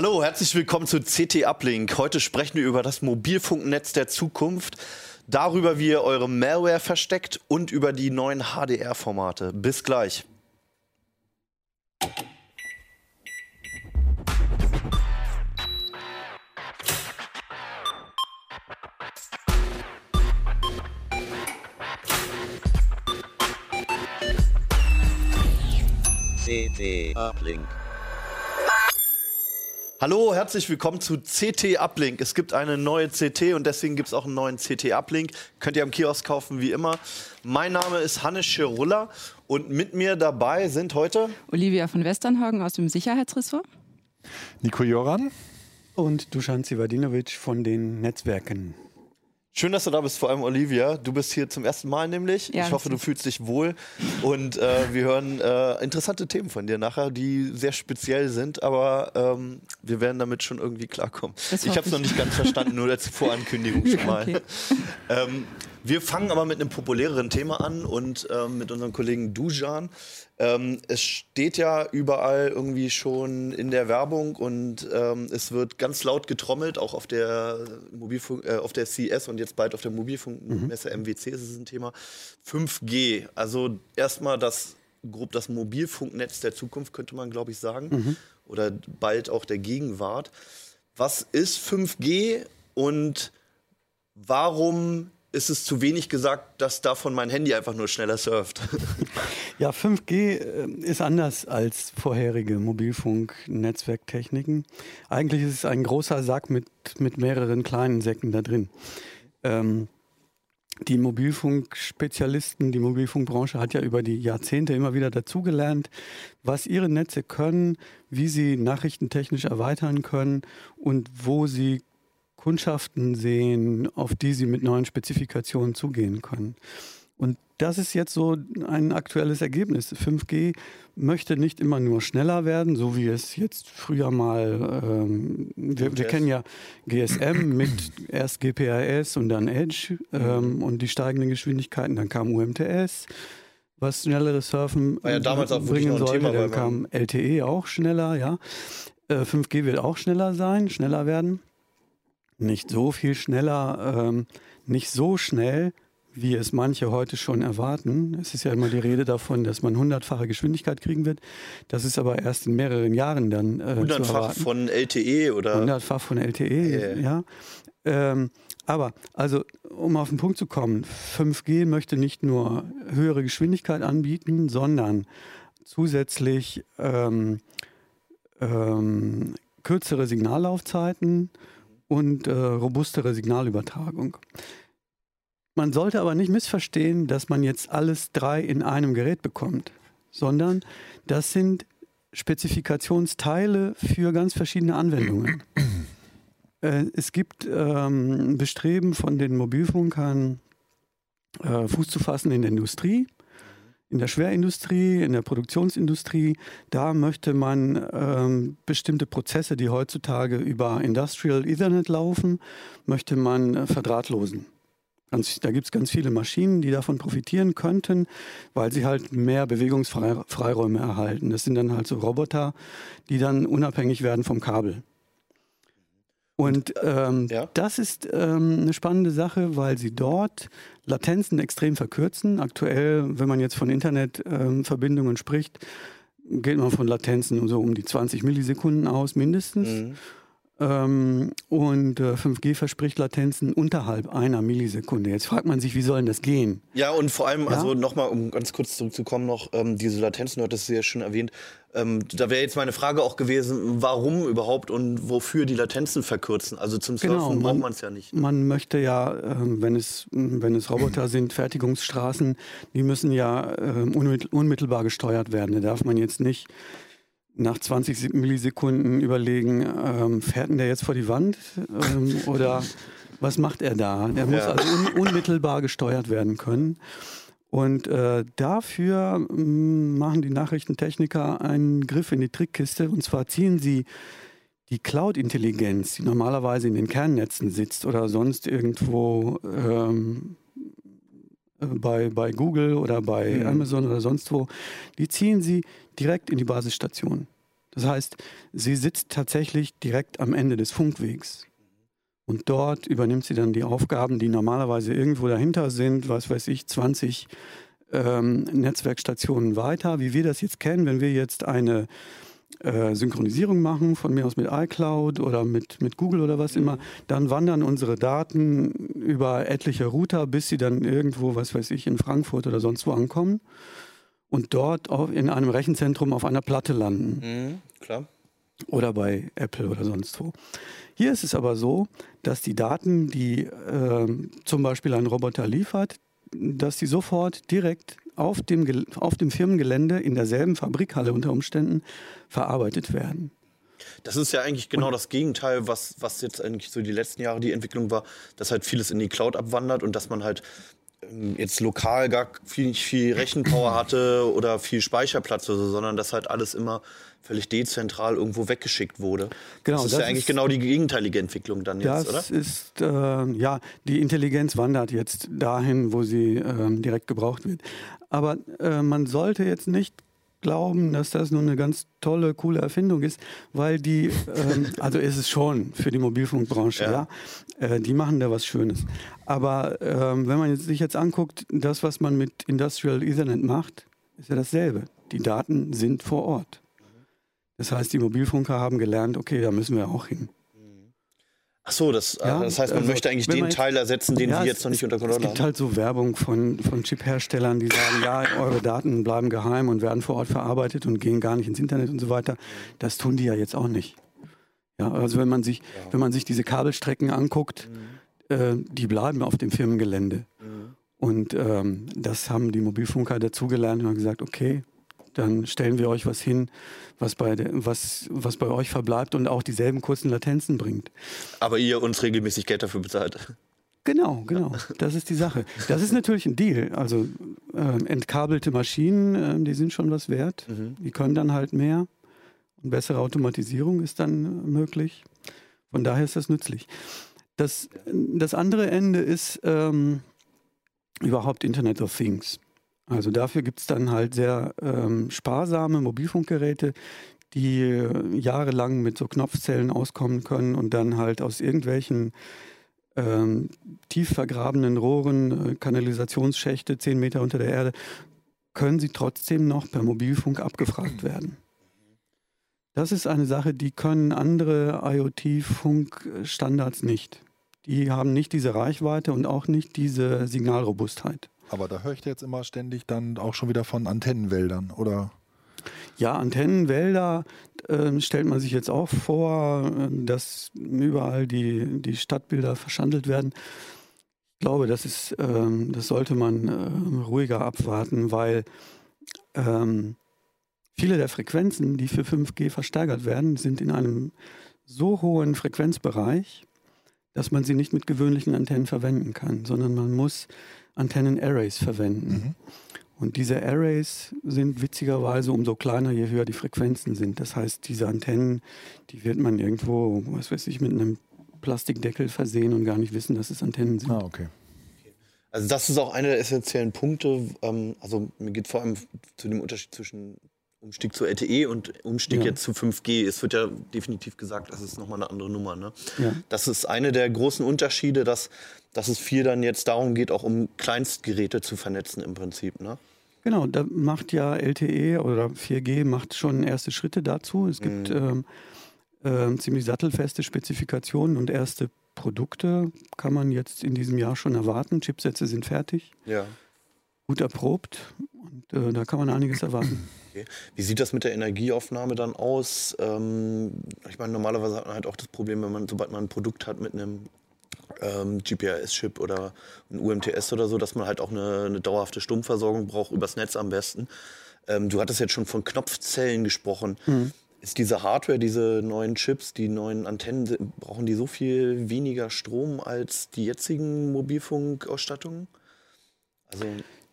Hallo, herzlich willkommen zu CT Uplink. Heute sprechen wir über das Mobilfunknetz der Zukunft, darüber, wie ihr eure Malware versteckt und über die neuen HDR-Formate. Bis gleich. CT Uplink. Hallo, herzlich willkommen zu CT Uplink. Es gibt eine neue CT und deswegen gibt es auch einen neuen CT Uplink. Könnt ihr am Kiosk kaufen, wie immer. Mein Name ist Hannes Schirulla und mit mir dabei sind heute Olivia von Westernhagen aus dem Sicherheitsressort. Nico Joran. Und Dusan Sivadinovic von den Netzwerken. Schön, dass du da bist, vor allem Olivia. Du bist hier zum ersten Mal nämlich. Ja, ich hoffe, du fühlst dich wohl. Und äh, wir hören äh, interessante Themen von dir nachher, die sehr speziell sind, aber ähm, wir werden damit schon irgendwie klarkommen. Das Ich habe es noch ich. nicht ganz verstanden, nur als Vorankündigung schon mal. Okay. Ähm, wir fangen aber mit einem populäreren Thema an und ähm, mit unserem Kollegen Dujan. Ähm, es steht ja überall irgendwie schon in der Werbung und ähm, es wird ganz laut getrommelt, auch auf der Mobilfunk, äh, auf der CES und jetzt bald auf der Mobilfunkmesse MWC ist es ein Thema. 5G, also erstmal das grob das Mobilfunknetz der Zukunft könnte man glaube ich sagen oder bald auch der Gegenwart. Was ist 5G und warum ist es zu wenig gesagt, dass davon mein Handy einfach nur schneller surft? Ja, 5G äh, ist anders als vorherige Mobilfunk-Netzwerktechniken. Eigentlich ist es ein großer Sack mit, mit mehreren kleinen Säcken da drin. Ähm, die Mobilfunkspezialisten, die Mobilfunkbranche hat ja über die Jahrzehnte immer wieder dazugelernt, was ihre Netze können, wie sie nachrichtentechnisch erweitern können und wo sie Kundschaften sehen, auf die sie mit neuen Spezifikationen zugehen können. Und das ist jetzt so ein aktuelles Ergebnis. 5G möchte nicht immer nur schneller werden, so wie es jetzt früher mal, ähm, wir, wir kennen ja GSM mit erst GPRS und dann Edge ähm, und die steigenden Geschwindigkeiten, dann kam UMTS, was schnelleres Surfen ja damals auch bringen sollte, Thema, dann kam LTE auch schneller, ja. Äh, 5G wird auch schneller sein, schneller werden. Nicht so viel schneller, ähm, nicht so schnell, wie es manche heute schon erwarten. Es ist ja immer die Rede davon, dass man hundertfache Geschwindigkeit kriegen wird. Das ist aber erst in mehreren Jahren dann äh, Hundertfach erwarten. von LTE oder Hundertfach von LTE, Ja. ja. Ähm, aber, also, um auf den Punkt zu kommen, 5G möchte nicht nur höhere Geschwindigkeit anbieten, sondern zusätzlich ähm, ähm, kürzere Signallaufzeiten und äh, robustere Signalübertragung. Man sollte aber nicht missverstehen, dass man jetzt alles drei in einem Gerät bekommt, sondern das sind Spezifikationsteile für ganz verschiedene Anwendungen. Äh, es gibt ähm, Bestreben von den Mobilfunkern, äh, Fuß zu fassen in der Industrie, in der Schwerindustrie, in der Produktionsindustrie. Da möchte man ähm, bestimmte Prozesse, die heutzutage über Industrial Ethernet laufen, möchte man äh, verdrahtlosen. Da gibt es ganz viele Maschinen, die davon profitieren könnten, weil sie halt mehr Bewegungsfreiräume erhalten. Das sind dann halt so Roboter, die dann unabhängig werden vom Kabel. Und ähm, ja? das ist ähm, eine spannende Sache, weil sie dort Latenzen extrem verkürzen. Aktuell, wenn man jetzt von Internetverbindungen spricht, geht man von Latenzen so um die 20 Millisekunden aus, mindestens. Mhm. Ähm, und äh, 5G verspricht Latenzen unterhalb einer Millisekunde. Jetzt fragt man sich, wie soll denn das gehen? Ja, und vor allem, Ja? also nochmal, um ganz kurz zurückzukommen, noch ähm, diese Latenzen, du hattest es ja schon erwähnt. Ähm, da wäre jetzt meine Frage auch gewesen, warum überhaupt und wofür die Latenzen verkürzen? Also zum Surfen Genau, braucht man- man es ja nicht. Man möchte ja, ähm, wenn es, wenn es Roboter sind, Fertigungsstraßen, die müssen ja unmittel- unmittelbar gesteuert werden. Da darf man jetzt nicht nach 20 Millisekunden überlegen, ähm, fährt denn der jetzt vor die Wand ähm, oder was macht er da? Der muss Ja. also un unmittelbar gesteuert werden können. Und äh, dafür mm, machen die Nachrichtentechniker einen Griff in die Trickkiste. Und zwar ziehen sie die Cloud-Intelligenz, die normalerweise in den Kernnetzen sitzt oder sonst irgendwo ähm, äh, bei, bei Google oder bei Mhm. Amazon oder sonst wo, die ziehen sie direkt in die Basisstation. Das heißt, sie sitzt tatsächlich direkt am Ende des Funkwegs. Und dort übernimmt sie dann die Aufgaben, die normalerweise irgendwo dahinter sind, was weiß ich, 20 ähm, Netzwerkstationen weiter, wie wir das jetzt kennen, wenn wir jetzt eine äh, Synchronisierung machen, von mir aus mit iCloud oder mit, mit Google oder was immer, dann wandern unsere Daten über etliche Router, bis sie dann irgendwo, was weiß ich, in Frankfurt oder sonst wo ankommen und dort in einem Rechenzentrum auf einer Platte landen. Mhm, klar. Oder bei Apple oder sonst wo. Hier ist es aber so, dass die Daten, die äh, zum Beispiel ein Roboter liefert, dass die sofort direkt auf dem, auf dem Firmengelände in derselben Fabrikhalle unter Umständen verarbeitet werden. Das ist ja eigentlich genau das Gegenteil, was, was jetzt eigentlich so die letzten Jahre die Entwicklung war, dass halt vieles in die Cloud abwandert und dass man halt ähm, jetzt lokal gar viel, viel Rechenpower hatte oder viel Speicherplatz oder so, sondern dass halt alles immer völlig dezentral irgendwo weggeschickt wurde. Genau, das ist das ja eigentlich ist, genau die gegenteilige Entwicklung dann jetzt, das oder? Das ist, äh, ja, die Intelligenz wandert jetzt dahin, wo sie äh, direkt gebraucht wird. Aber äh, man sollte jetzt nicht glauben, dass das nun eine ganz tolle, coole Erfindung ist, weil die, ähm, also ist es schon für die Mobilfunkbranche, ja, ja? Äh, die machen da was Schönes. Aber ähm, wenn man sich jetzt anguckt, das, was man mit Industrial Ethernet macht, ist ja dasselbe. Die Daten sind vor Ort. Das heißt, die Mobilfunker haben gelernt, okay, da müssen wir auch hin. Ach so, das, äh, ja, das heißt, man also, möchte eigentlich den Teil ersetzen, den ja, Sie jetzt noch nicht unter Kontrolle haben. Es gibt halt so Werbung von, von Chip-Herstellern, die sagen, ja, eure Daten bleiben geheim und werden vor Ort verarbeitet und gehen gar nicht ins Internet und so weiter. Das tun die ja jetzt auch nicht. Ja, also wenn man sich, ja. wenn man sich diese Kabelstrecken anguckt, mhm. äh, die bleiben auf dem Firmengelände. Mhm. Und ähm, das haben die Mobilfunker dazugelernt und haben gesagt, okay, dann stellen wir euch was hin, was bei, der, was, was bei euch verbleibt und auch dieselben kurzen Latenzen bringt. Aber ihr uns regelmäßig Geld dafür bezahlt. Genau, genau. Das ist die Sache. Das ist natürlich ein Deal. Also äh, entkabelte Maschinen, äh, die sind schon was wert. Mhm. Die können dann halt mehr. Und bessere Automatisierung ist dann möglich. Von daher ist das nützlich. Das, das andere Ende ist ähm, überhaupt Internet of Things. Also dafür gibt es dann halt sehr ähm, sparsame Mobilfunkgeräte, die äh, jahrelang mit so Knopfzellen auskommen können und dann halt aus irgendwelchen ähm, tief vergrabenen Rohren, äh, Kanalisationsschächte, zehn Meter unter der Erde, können sie trotzdem noch per Mobilfunk abgefragt werden. Das ist eine Sache, die können andere IoT-Funkstandards nicht. Die haben nicht diese Reichweite und auch nicht diese Signalrobustheit. Aber da höre ich jetzt immer ständig dann auch schon wieder von Antennenwäldern, oder? Ja, Antennenwälder äh, stellt man sich jetzt auch vor, dass überall die, die Stadtbilder verschandelt werden. Ich glaube, das, ist, ähm, das sollte man äh, ruhiger abwarten, weil ähm, viele der Frequenzen, die für 5G versteigert werden, sind in einem so hohen Frequenzbereich, dass man sie nicht mit gewöhnlichen Antennen verwenden kann, sondern man muss Antennen-Arrays verwenden. Mhm. Und diese Arrays sind witzigerweise umso kleiner, je höher die Frequenzen sind. Das heißt, diese Antennen, die wird man irgendwo, was weiß ich, mit einem Plastikdeckel versehen und gar nicht wissen, dass es Antennen sind. Ah, okay. Also das ist auch einer der essentiellen Punkte. Ähm, also mir geht vor allem zu dem Unterschied zwischen Umstieg zu LTE und Umstieg ja. jetzt zu 5G. Es wird ja definitiv gesagt, das ist nochmal eine andere Nummer. Ne? Ja. Das ist eine der großen Unterschiede, dass, dass es viel dann jetzt darum geht, auch um Kleinstgeräte zu vernetzen im Prinzip. Ne? Genau, da macht ja LTE oder 4G macht schon erste Schritte dazu. Es gibt mhm. ähm, äh, ziemlich sattelfeste Spezifikationen und erste Produkte kann man jetzt in diesem Jahr schon erwarten. Chipsätze sind fertig. Ja. Gut erprobt und äh, da kann man einiges erwarten. Okay. Wie sieht das mit der Energieaufnahme dann aus? Ähm, ich meine, normalerweise hat man halt auch das Problem, wenn man, sobald man ein Produkt hat mit einem ähm, GPRS-Chip oder ein UMTS oder so, dass man halt auch eine, eine dauerhafte Stromversorgung braucht, übers Netz am besten. Ähm, du hattest jetzt schon von Knopfzellen gesprochen. Mhm. Ist diese Hardware, diese neuen Chips, die neuen Antennen, brauchen die so viel weniger Strom als die jetzigen Mobilfunkausstattungen? Also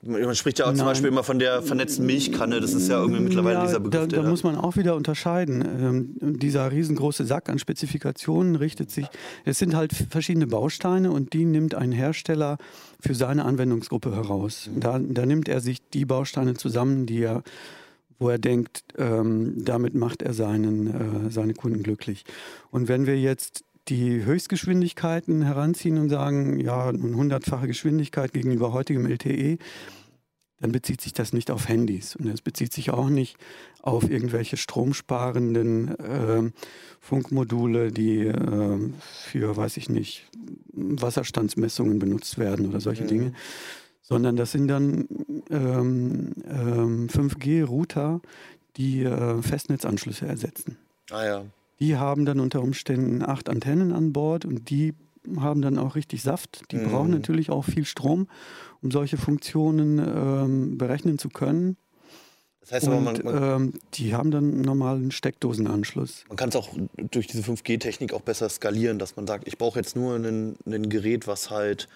man spricht ja auch Nein. zum Beispiel immer von der vernetzten Milchkanne. Das ist ja irgendwie mittlerweile ja, dieser Begriff. Da, da muss man auch wieder unterscheiden. Ähm, dieser riesengroße Sack an Spezifikationen richtet sich. Es sind halt verschiedene Bausteine und die nimmt ein Hersteller für seine Anwendungsgruppe heraus. Da, da nimmt er sich die Bausteine zusammen, die er wo er denkt, ähm, damit macht er seinen, äh, seine Kunden glücklich. Und wenn wir jetzt die Höchstgeschwindigkeiten heranziehen und sagen, ja, eine hundertfache Geschwindigkeit gegenüber heutigem LTE, dann bezieht sich das nicht auf Handys und es bezieht sich auch nicht auf irgendwelche stromsparenden äh, Funkmodule, die äh, für, weiß ich nicht, Wasserstandsmessungen benutzt werden oder solche mhm. Dinge, sondern das sind dann ähm, ähm, 5G-Router, die äh, Festnetzanschlüsse ersetzen. Ah ja. Die haben dann unter Umständen acht Antennen an Bord und die haben dann auch richtig Saft. Die mhm. brauchen natürlich auch viel Strom, um solche Funktionen ähm, berechnen zu können. Das heißt aber, man, man ähm, die haben dann einen normalen Steckdosenanschluss. Man kann es auch durch diese 5G-Technik auch besser skalieren, dass man sagt, ich brauche jetzt nur ein Gerät, was halt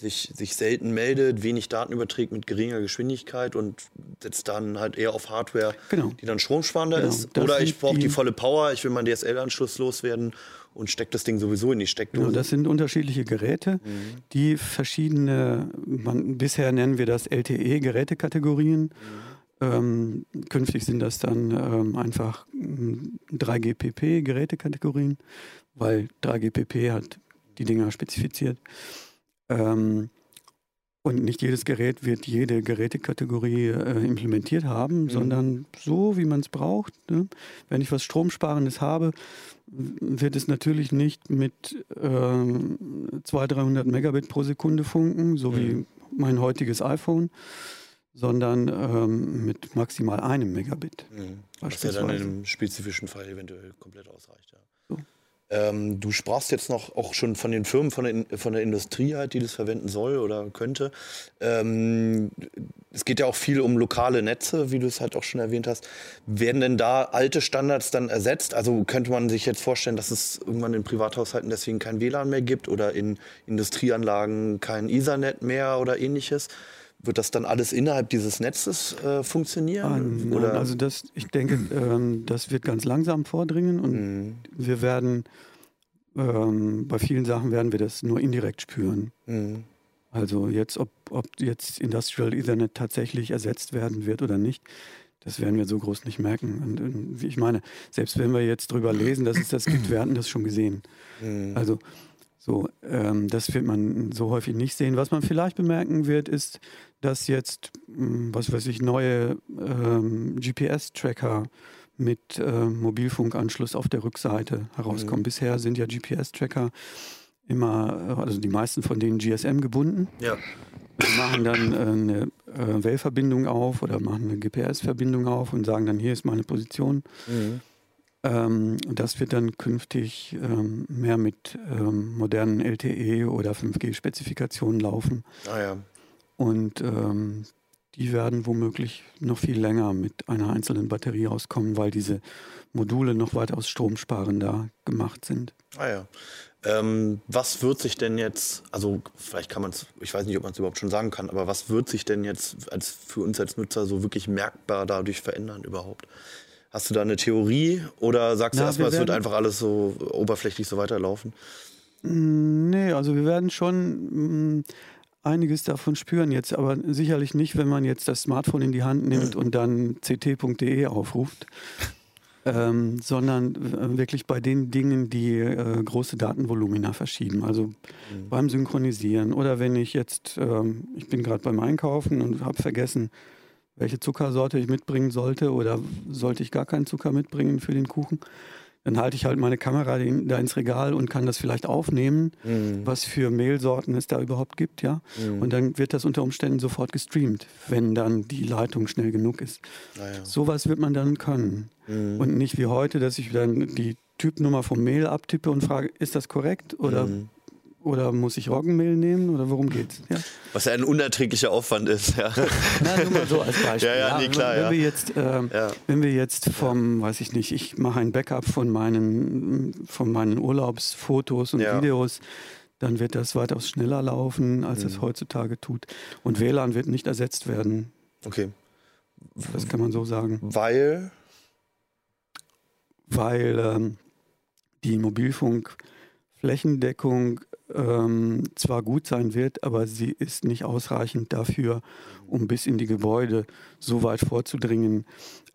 sich, sich selten meldet, wenig Daten überträgt mit geringer Geschwindigkeit und setzt dann halt eher auf Hardware, genau. die dann stromsparender genau. ist. Das Oder ich brauche die, die, volle Power, ich will meinen DSL-Anschluss loswerden und stecke das Ding sowieso in die Steckdose. Genau, das sind unterschiedliche Geräte, mhm. die verschiedene, man, bisher nennen wir das LTE-Gerätekategorien. Mhm. Ähm, künftig sind das dann ähm, einfach 3GPP-Gerätekategorien, weil 3GPP hat die Dinger spezifiziert. Ähm, und nicht jedes Gerät wird jede Gerätekategorie äh, implementiert haben, mhm. sondern so, wie man es braucht. Ne? Wenn ich was Stromsparendes habe, wird es natürlich nicht mit äh, 200, 300 Megabit pro Sekunde funken, so mhm. wie mein heutiges iPhone, sondern ähm, mit maximal einem Megabit. Mhm. Was ja dann in einem spezifischen Fall eventuell komplett ausreicht. Ja. Ähm, du sprachst jetzt noch auch schon von den Firmen, von der, von der Industrie halt, die das verwenden soll oder könnte. Ähm, es geht ja auch viel um lokale Netze, wie du es halt auch schon erwähnt hast. Werden denn da alte Standards dann ersetzt? Also könnte man sich jetzt vorstellen, dass es irgendwann in Privathaushalten deswegen kein WLAN mehr gibt oder in Industrieanlagen kein Ethernet mehr oder ähnliches? Wird das dann alles innerhalb dieses Netzes äh, funktionieren? Ah, nein, also das, ich denke, ähm, das wird ganz langsam vordringen und mhm. wir werden ähm, bei vielen Sachen werden wir das nur indirekt spüren. Mhm. Also jetzt, ob, ob jetzt Industrial Ethernet tatsächlich ersetzt werden wird oder nicht, das werden wir so groß nicht merken. Und, und ich meine, selbst wenn wir jetzt drüber lesen, dass es das gibt, wir hatten das schon gesehen. Mhm. Also so, ähm, das wird man so häufig nicht sehen. Was man vielleicht bemerken wird, ist, dass jetzt, hm, was weiß ich, neue ähm, GPS-Tracker mit äh, Mobilfunkanschluss auf der Rückseite herauskommen. Mhm. Bisher sind ja GPS-Tracker immer, also die meisten von denen GSM gebunden. Ja. Wir machen dann äh, eine äh, Well-Verbindung auf oder machen eine GPS-Verbindung auf und sagen dann, hier ist meine Position. Mhm. Ähm, das wird dann künftig ähm, mehr mit ähm, modernen LTE oder 5G-Spezifikationen laufen. Ah ja. Und ähm, die werden womöglich noch viel länger mit einer einzelnen Batterie auskommen, weil diese Module noch weitaus stromsparender gemacht sind. Ah ja. Ähm, was wird sich denn jetzt, also vielleicht kann man es, ich weiß nicht, ob man es überhaupt schon sagen kann, aber was wird sich denn jetzt als für uns als Nutzer so wirklich merkbar dadurch verändern überhaupt? Hast du da eine Theorie oder sagst Na, du erstmal, es wird einfach alles so oberflächlich so weiterlaufen? Nee, also wir werden schon mm, einiges davon spüren jetzt, aber sicherlich nicht, wenn man jetzt das Smartphone in die Hand nimmt und dann ct.de aufruft, ähm, sondern wirklich bei den Dingen, die äh, große Datenvolumina verschieben. Also mhm. beim Synchronisieren oder wenn ich jetzt, ähm, ich bin gerade beim Einkaufen und habe vergessen, welche Zuckersorte ich mitbringen sollte oder sollte ich gar keinen Zucker mitbringen für den Kuchen dann halte ich halt meine Kamera da ins Regal und kann das vielleicht aufnehmen, mhm. was für Mehlsorten es da überhaupt gibt, ja. Mhm. Und dann wird das unter Umständen sofort gestreamt, wenn dann die Leitung schnell genug ist. Naja. Sowas wird man dann können. Mhm. Und nicht wie heute, dass ich dann die Typnummer vom Mail abtippe und frage, ist das korrekt oder mhm. Oder muss ich Roggenmehl nehmen oder worum geht's? Ja. Was ja ein unerträglicher Aufwand ist, ja. Na, nur mal so als Beispiel. Ja, ja, nee, klar, wenn, ja. Wir jetzt, äh, wenn wir jetzt vom, weiß ich nicht, ich mache ein Backup von meinen, von meinen Urlaubsfotos und. Videos, dann wird das weitaus schneller laufen, als mhm. es heutzutage tut. Und WLAN wird nicht ersetzt werden. Okay. Das kann man so sagen. Weil? Weil ähm, die Mobilfunkflächendeckung ähm, zwar gut sein wird, aber sie ist nicht ausreichend dafür, um bis in die Gebäude so weit vorzudringen,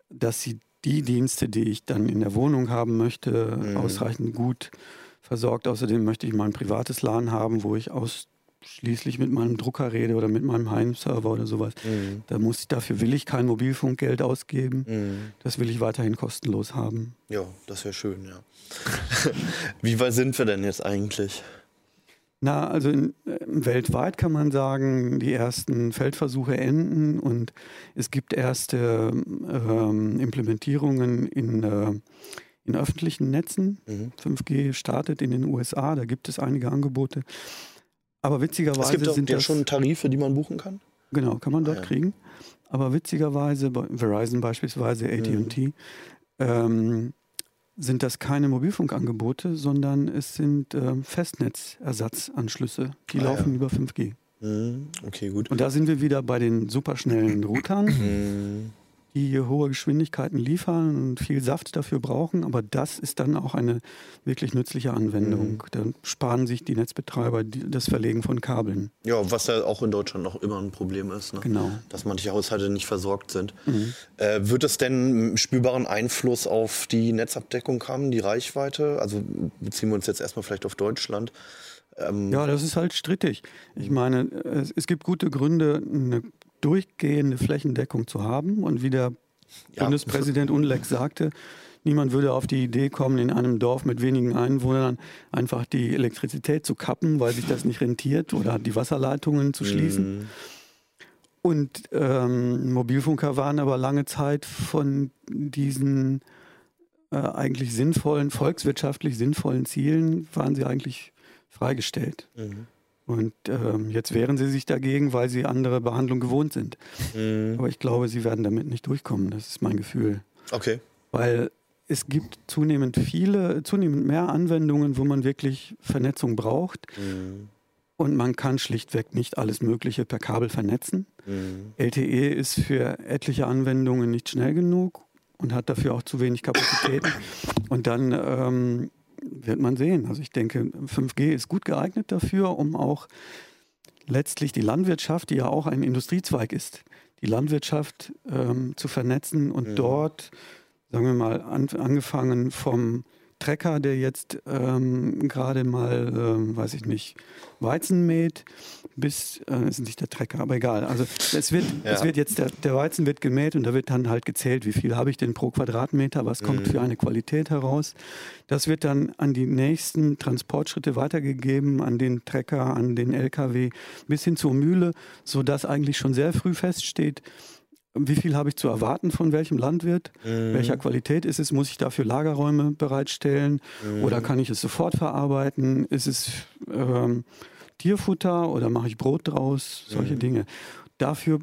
dass sie die Dienste, die ich dann in der Wohnung haben möchte, mhm. ausreichend gut versorgt. Außerdem möchte ich mal ein privates LAN haben, wo ich ausschließlich mit meinem Drucker rede oder mit meinem Heimserver oder sowas. Mhm. Da muss ich, dafür will ich kein Mobilfunkgeld ausgeben. Mhm. Das will ich weiterhin kostenlos haben. Ja, das wäre schön, ja. Wie weit sind wir denn jetzt eigentlich? Na, also in, äh, weltweit kann man sagen, die ersten Feldversuche enden und es gibt erste ähm, Implementierungen in, äh, in öffentlichen Netzen. Mhm. 5G startet in den USA, da gibt es einige Angebote. Aber witzigerweise es gibt auch sind ja schon Tarife, die man buchen kann. Genau, kann man dort ah, ja. kriegen. Aber witzigerweise, bei Verizon beispielsweise, AT&T, mhm. ähm, sind das keine Mobilfunkangebote, sondern es sind äh, Festnetzersatzanschlüsse. Die ah, laufen ja. über 5G. Mhm. Okay, gut. Und da sind wir wieder bei den superschnellen Routern. Die hohe Geschwindigkeiten liefern und viel Saft dafür brauchen, aber das ist dann auch eine wirklich nützliche Anwendung. Mhm. Dann sparen sich die Netzbetreiber das Verlegen von Kabeln. Ja, was ja auch in Deutschland noch immer ein Problem ist, ne? genau. dass manche Haushalte nicht versorgt sind. Mhm. Äh, wird es denn spürbaren Einfluss auf die Netzabdeckung haben, die Reichweite? Also beziehen wir uns jetzt erstmal vielleicht auf Deutschland. Ähm ja, das ist halt strittig. Ich meine, es, es gibt gute Gründe, eine durchgehende Flächendeckung zu haben. Und wie der ja. Bundespräsident Unleck sagte, niemand würde auf die Idee kommen, in einem Dorf mit wenigen Einwohnern einfach die Elektrizität zu kappen, weil sich das nicht rentiert oder die Wasserleitungen zu schließen. Mhm. Und ähm, Mobilfunker waren aber lange Zeit von diesen äh, eigentlich sinnvollen, volkswirtschaftlich sinnvollen Zielen, waren sie eigentlich freigestellt. Mhm. Und ähm, jetzt wehren sie sich dagegen, weil sie andere Behandlung gewohnt sind. Mhm. Aber ich glaube, sie werden damit nicht durchkommen. Das ist mein Gefühl. Okay. Weil es gibt zunehmend viele, zunehmend mehr Anwendungen, wo man wirklich Vernetzung braucht. Mhm. Und man kann schlichtweg nicht alles Mögliche per Kabel vernetzen. Mhm. LTE ist für etliche Anwendungen nicht schnell genug und hat dafür auch zu wenig Kapazitäten. Und dann ähm, wird man sehen. Also ich denke, 5G ist gut geeignet dafür, um auch letztlich die Landwirtschaft, die ja auch ein Industriezweig ist, die Landwirtschaft ähm, zu vernetzen und mhm. dort, sagen wir mal, an, angefangen vom Trecker, der jetzt ähm, gerade mal, ähm, weiß ich nicht, Weizen mäht, bis, äh, ist nicht der Trecker, aber egal. Also es wird, ja. es wird jetzt, der, der Weizen wird gemäht und da wird dann halt gezählt, wie viel habe ich denn pro Quadratmeter, was kommt mhm. für eine Qualität heraus. Das wird dann an die nächsten Transportschritte weitergegeben, an den Trecker, an den LKW, bis hin zur Mühle, sodass eigentlich schon sehr früh feststeht, wie viel habe ich zu erwarten von welchem Landwirt, mhm. welcher Qualität ist es, muss ich dafür Lagerräume bereitstellen mhm. oder kann ich es sofort verarbeiten, ist es ähm, Tierfutter oder mache ich Brot draus, solche mhm. Dinge. Dafür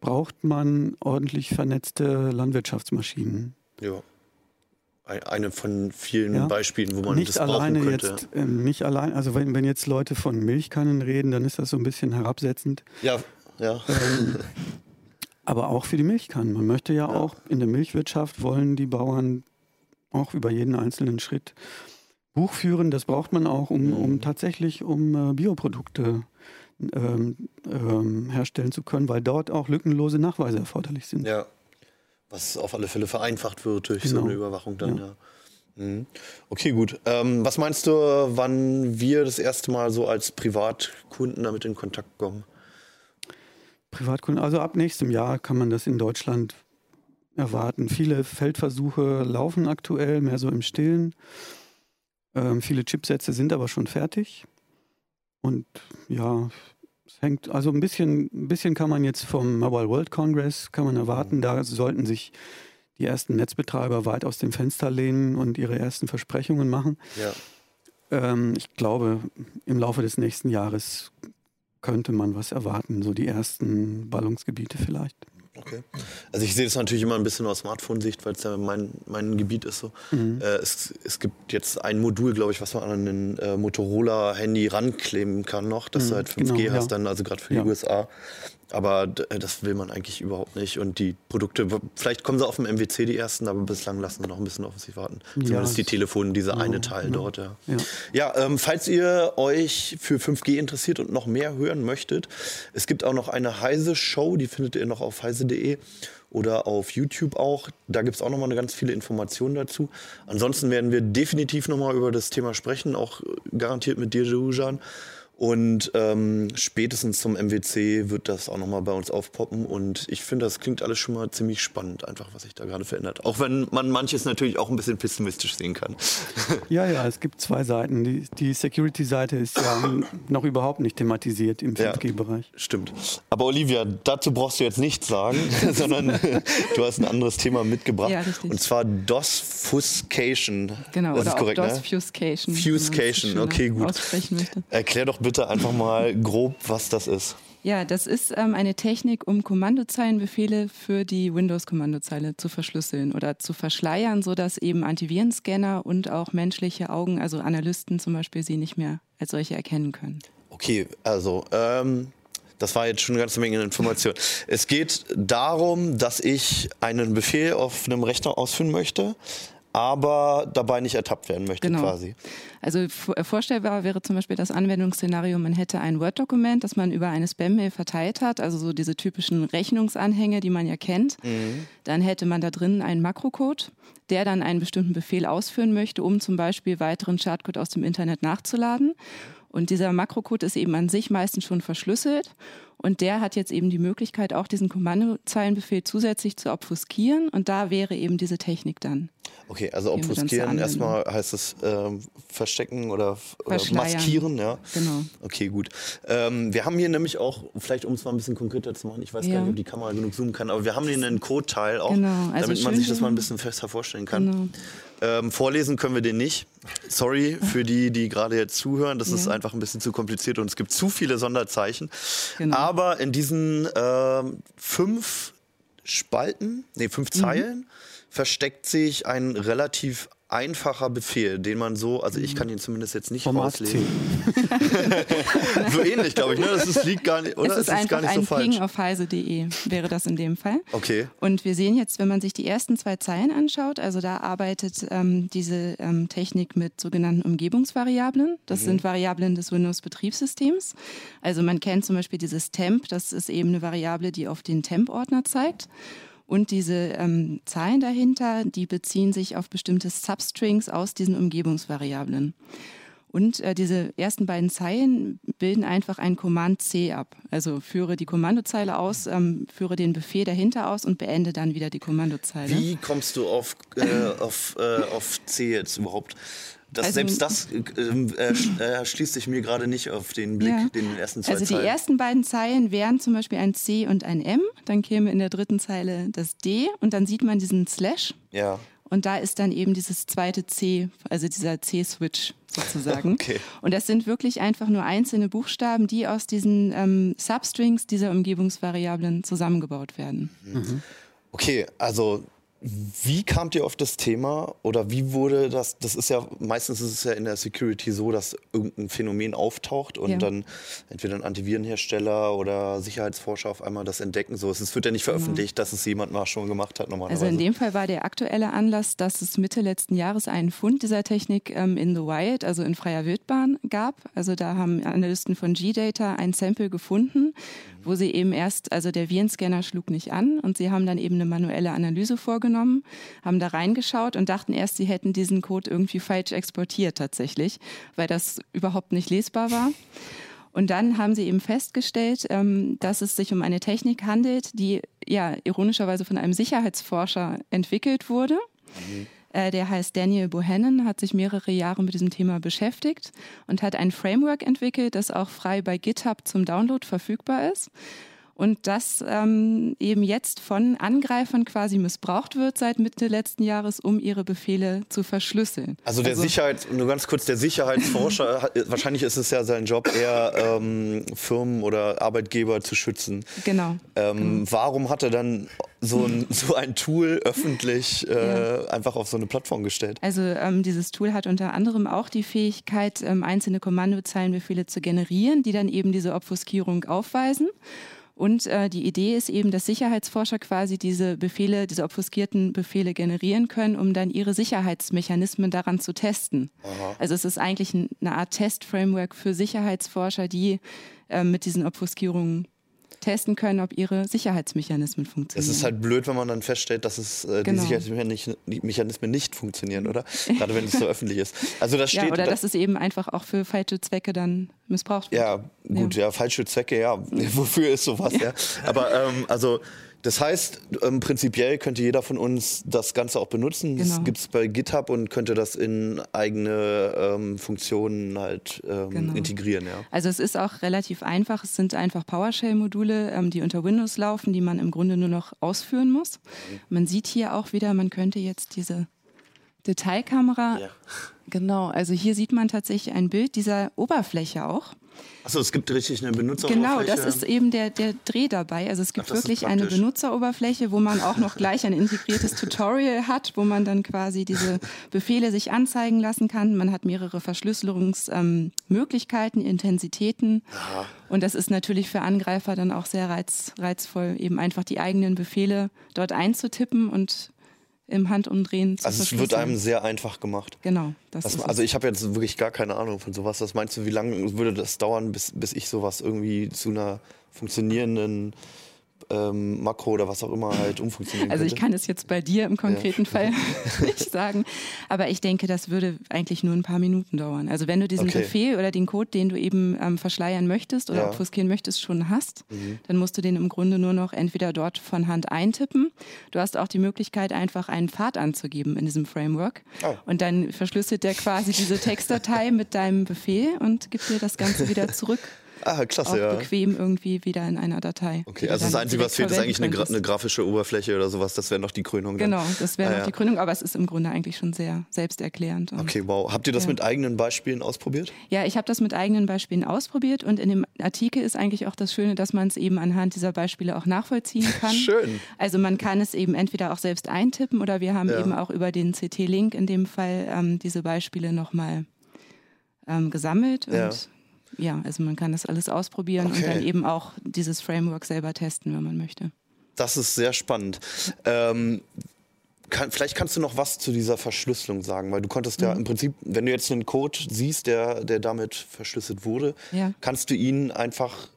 braucht man ordentlich vernetzte Landwirtschaftsmaschinen. Ja. Eine von vielen ja. Beispielen, wo man nicht das alleine brauchen könnte. Jetzt, äh, nicht allein, also wenn, wenn jetzt Leute von Milchkannen reden, dann ist das so ein bisschen herabsetzend. Ja, ja. Ähm, aber auch für die Milchkannen. Man möchte ja, ja, auch in der Milchwirtschaft wollen die Bauern auch über jeden einzelnen Schritt Buch führen. Das braucht man auch, um, um mhm. tatsächlich um äh, Bioprodukte ähm, ähm, herstellen zu können, weil dort auch lückenlose Nachweise erforderlich sind. Ja, was auf alle Fälle vereinfacht wird durch genau. so eine Überwachung dann. Ja. ja. Mhm. Okay, gut. Ähm, was meinst du, wann wir das erste Mal so als Privatkunden damit in Kontakt kommen? Privatkunden. Also ab nächstem Jahr kann man das in Deutschland erwarten. Viele Feldversuche laufen aktuell, mehr so im Stillen. Ähm, viele Chipsätze sind aber schon fertig. Und ja, es hängt, also ein bisschen, ein bisschen kann man jetzt vom Mobile World Congress kann man erwarten. Da sollten sich die ersten Netzbetreiber weit aus dem Fenster lehnen und ihre ersten Versprechungen machen. Ja. Ähm, ich glaube, im Laufe des nächsten Jahres könnte man was erwarten, so die ersten Ballungsgebiete vielleicht. Okay. Also ich sehe das natürlich immer ein bisschen aus Smartphone-Sicht, weil es ja mein, mein Gebiet ist so. Mhm. Äh, es, es gibt jetzt ein Modul, glaube ich, was man an ein äh, Motorola-Handy rankleben kann noch, dass mhm, du halt 5G genau, hast, ja. dann also gerade für die ja. USA. Aber äh, das will man eigentlich überhaupt nicht. Und die Produkte, vielleicht kommen sie auf dem MWC die ersten, aber bislang lassen wir noch ein bisschen auf sich warten. Ja, Zumindest die Telefone, dieser eine Teil ja. dort. Ja, ja. ja ähm, falls ihr euch für 5G interessiert und noch mehr hören möchtet, es gibt auch noch eine Heise-Show, die findet ihr noch auf heise.de oder auf YouTube auch. Da gibt es auch nochmal ganz viele Informationen dazu. Ansonsten werden wir definitiv nochmal über das Thema sprechen, auch garantiert mit dir, Jujan. Und ähm, spätestens zum MWC wird das auch nochmal bei uns aufpoppen. Und ich finde, das klingt alles schon mal ziemlich spannend, einfach was sich da gerade verändert. Auch wenn man manches natürlich auch ein bisschen pessimistisch sehen kann. Ja, ja, es gibt zwei Seiten. Die, die Security-Seite ist ja noch überhaupt nicht thematisiert im 5G-Bereich. Ja, stimmt. Aber Olivia, dazu brauchst du jetzt nichts sagen, sondern du hast ein anderes Thema mitgebracht. Ja, richtig. Und zwar DOS-Fuscation. Genau, das oder ist korrekt, auch DOS-Fuscation. Ne? Fuscation, okay, gut. Erklär doch bitte einfach mal grob, was das ist. Ja, das ist ähm, eine Technik, um Kommandozeilenbefehle für die Windows-Kommandozeile zu verschlüsseln oder zu verschleiern, sodass eben Antivirenscanner und auch menschliche Augen, also Analysten zum Beispiel, sie nicht mehr als solche erkennen können. Okay, also ähm, das war jetzt schon eine ganze Menge Information. es geht darum, dass ich einen Befehl auf einem Rechner ausführen möchte, aber dabei nicht ertappt werden möchte genau. quasi. Also äh, vorstellbar wäre zum Beispiel das Anwendungsszenario, man hätte ein Word-Dokument, das man über eine Spam-Mail verteilt hat, also so diese typischen Rechnungsanhänge, die man ja kennt. Mhm. Dann hätte man da drin einen Makrocode, der dann einen bestimmten Befehl ausführen möchte, um zum Beispiel weiteren Schadcode aus dem Internet nachzuladen. Und dieser Makrocode ist eben an sich meistens schon verschlüsselt. Und der hat jetzt eben die Möglichkeit, auch diesen Kommandozeilenbefehl zusätzlich zu obfuskieren. Und da wäre eben diese Technik dann. Okay, also obfuskieren erstmal heißt es ähm, verstecken oder, oder maskieren, ja. Genau. Okay, gut. Ähm, wir haben hier nämlich auch, vielleicht um es mal ein bisschen konkreter zu machen, ich weiß ja. gar nicht, ob die Kamera genug zoomen kann, aber wir haben hier einen Code-Teil auch, genau. also damit man sich das mal ein bisschen fester vorstellen kann. Genau. Ähm, vorlesen können wir den nicht. Sorry für die, die gerade jetzt zuhören. Das ja. ist einfach ein bisschen zu kompliziert und es gibt zu viele Sonderzeichen. Genau. Aber in diesen äh, fünf Spalten, nee, fünf. Zeilen, mhm. versteckt sich ein relativ einfacher Befehl, den man so, also ich kann ihn zumindest jetzt nicht Format rauslesen. so ähnlich, glaube ich, ne? Das ist, liegt gar nicht, oder? Es ist, es ist gar nicht ein so falsch. Ping auf heise.de wäre das in dem Fall. Okay. Und wir sehen jetzt, wenn man sich die ersten zwei Zeilen anschaut, also da arbeitet ähm, diese ähm, Technik mit sogenannten Umgebungsvariablen. Das mhm. sind Variablen des Windows-Betriebssystems. Also man kennt zum Beispiel dieses Temp, das ist eben eine Variable, die auf den Temp-Ordner zeigt. Und diese ähm, Zahlen dahinter, die beziehen sich auf bestimmte Substrings aus diesen Umgebungsvariablen. Und äh, diese ersten beiden Zeilen bilden einfach ein Command C ab. Also führe die Kommandozeile aus, ähm, führe den Befehl dahinter aus und beende dann wieder die Kommandozeile. Wie kommst du auf, äh, auf, äh, auf C jetzt überhaupt? Das, also, selbst das äh, äh, schließt sich mir gerade nicht auf den Blick, ja. den ersten zwei Also die Zeilen. ersten beiden Zeilen wären zum Beispiel ein C und ein M. Dann käme in der dritten Zeile das D und dann sieht man diesen Slash. Ja. Und da ist dann eben dieses zweite C, also dieser C-Switch sozusagen. Okay. Und das sind wirklich einfach nur einzelne Buchstaben, die aus diesen ähm, Substrings dieser Umgebungsvariablen zusammengebaut werden. Mhm. Okay, also wie kamt ihr auf das Thema oder wie wurde das? Das ist ja meistens ist es ja in der Security so, dass irgendein Phänomen auftaucht und ja. dann entweder ein Antivirenhersteller oder Sicherheitsforscher auf einmal das entdecken. So, es wird ja nicht veröffentlicht, ja. dass es jemand mal schon gemacht hat normalerweise. Also in dem Fall war der aktuelle Anlass, dass es Mitte letzten Jahres einen Fund dieser Technik ähm, in the Wild, also in freier Wildbahn, gab. Also da haben Analysten von G-Data ein Sample gefunden wo sie eben erst, also der Virenscanner schlug nicht an und sie haben dann eben eine manuelle Analyse vorgenommen, haben da reingeschaut und dachten erst, sie hätten diesen Code irgendwie falsch exportiert tatsächlich, weil das überhaupt nicht lesbar war. Und dann haben sie eben festgestellt, ähm, dass es sich um eine Technik handelt, die ja ironischerweise von einem Sicherheitsforscher entwickelt wurde. Mhm. Äh, der heißt Daniel Bohannon, hat sich mehrere Jahre mit diesem Thema beschäftigt und hat ein Framework entwickelt, das auch frei bei GitHub zum Download verfügbar ist und das ähm, eben jetzt von Angreifern quasi missbraucht wird seit Mitte letzten Jahres, um ihre Befehle zu verschlüsseln. Also der also, Sicherheits, nur ganz kurz, der Sicherheitsforscher, wahrscheinlich ist es ja sein Job, eher ähm, Firmen oder Arbeitgeber zu schützen. Genau. Ähm, genau. Warum hat er dann so ein, so ein Tool öffentlich äh, ja. einfach auf so eine Plattform gestellt? Also ähm, dieses Tool hat unter anderem auch die Fähigkeit, ähm, einzelne Kommandozeilenbefehle zu generieren, die dann eben diese Obfuskierung aufweisen. Und äh, die Idee ist eben, dass Sicherheitsforscher quasi diese Befehle, diese obfuskierten Befehle generieren können, um dann ihre Sicherheitsmechanismen daran zu testen. Aha. Also es ist eigentlich eine Art Testframework für Sicherheitsforscher, die äh, mit diesen Obfuskierungen testen können, ob ihre Sicherheitsmechanismen funktionieren. Es ist halt blöd, wenn man dann feststellt, dass es äh, genau. die Sicherheitsmechanismen nicht funktionieren, oder? Gerade wenn es so öffentlich ist. Also das steht, ja, oder da, dass es eben einfach auch für falsche Zwecke dann missbraucht wird. Ja, gut, ja, ja falsche Zwecke, ja. Wofür ist sowas, ja? ja. Aber ähm, also das heißt, ähm, prinzipiell könnte jeder von uns das Ganze auch benutzen. Genau. Das gibt es bei GitHub und könnte das in eigene ähm, Funktionen halt ähm, genau. integrieren. Ja. Also es ist auch relativ einfach. Es sind einfach PowerShell-Module, ähm, die unter Windows laufen, die man im Grunde nur noch ausführen muss. Mhm. Man sieht hier auch wieder, man könnte jetzt diese Detailkamera. Ja. Genau, also hier sieht man tatsächlich ein Bild dieser Oberfläche auch. Achso, es gibt richtig eine Benutzeroberfläche. Genau, das ist eben der, der Dreh dabei. Also es gibt Ach, wirklich eine Benutzeroberfläche, wo man auch noch gleich ein integriertes Tutorial hat, wo man dann quasi diese Befehle sich anzeigen lassen kann. Man hat mehrere Verschlüsselungsmöglichkeiten, ähm, Intensitäten. Aha. Und das ist natürlich für Angreifer dann auch sehr reiz, reizvoll, eben einfach die eigenen Befehle dort einzutippen und im Handumdrehen zu Also es wird einem sehr einfach gemacht. Genau. Das das, also ich habe jetzt wirklich gar keine Ahnung von sowas. Was meinst du, wie lange würde das dauern, bis, bis ich sowas irgendwie zu einer funktionierenden ähm, Makro oder was auch immer halt umfunktionieren Also ich kann es jetzt bei dir im konkreten ja. Fall nicht sagen, aber ich denke, das würde eigentlich nur ein paar Minuten dauern. Also wenn du diesen okay. Befehl oder den Code, den du eben ähm, verschleiern möchtest oder ja. obfuskieren möchtest, schon hast, mhm. dann musst du den im Grunde nur noch entweder dort von Hand eintippen. Du hast auch die Möglichkeit, einfach einen Pfad anzugeben in diesem Framework oh. und dann verschlüsselt der quasi diese Textdatei mit deinem Befehl und gibt dir das Ganze wieder zurück. Ah, klasse, auch ja. bequem irgendwie wieder in einer Datei. Okay, also das Einzige, was fehlt, ist eigentlich eine, eine, grafische Oberfläche oder sowas. Das wäre noch die Krönung. Dann. Genau, das wäre ah, noch ja. die Krönung, aber es ist im Grunde eigentlich schon sehr selbsterklärend. okay, wow. Habt ihr das ja. mit eigenen Beispielen ausprobiert? Ja, ich habe das mit eigenen Beispielen ausprobiert und in dem Artikel ist eigentlich auch das Schöne, dass man es eben anhand dieser Beispiele auch nachvollziehen kann. Schön. Also man kann es eben entweder auch selbst eintippen oder wir haben eben auch über den CT-Link in dem Fall ähm, diese Beispiele nochmal ähm, gesammelt und ja, also man kann das alles ausprobieren okay. und dann eben auch dieses Framework selber testen, wenn man möchte. Das ist sehr spannend. Ähm, kann, vielleicht kannst du noch was zu dieser Verschlüsselung sagen, weil du konntest mhm. ja im Prinzip, wenn du jetzt einen Code siehst, der, der damit verschlüsselt wurde, ja. kannst du ihn einfach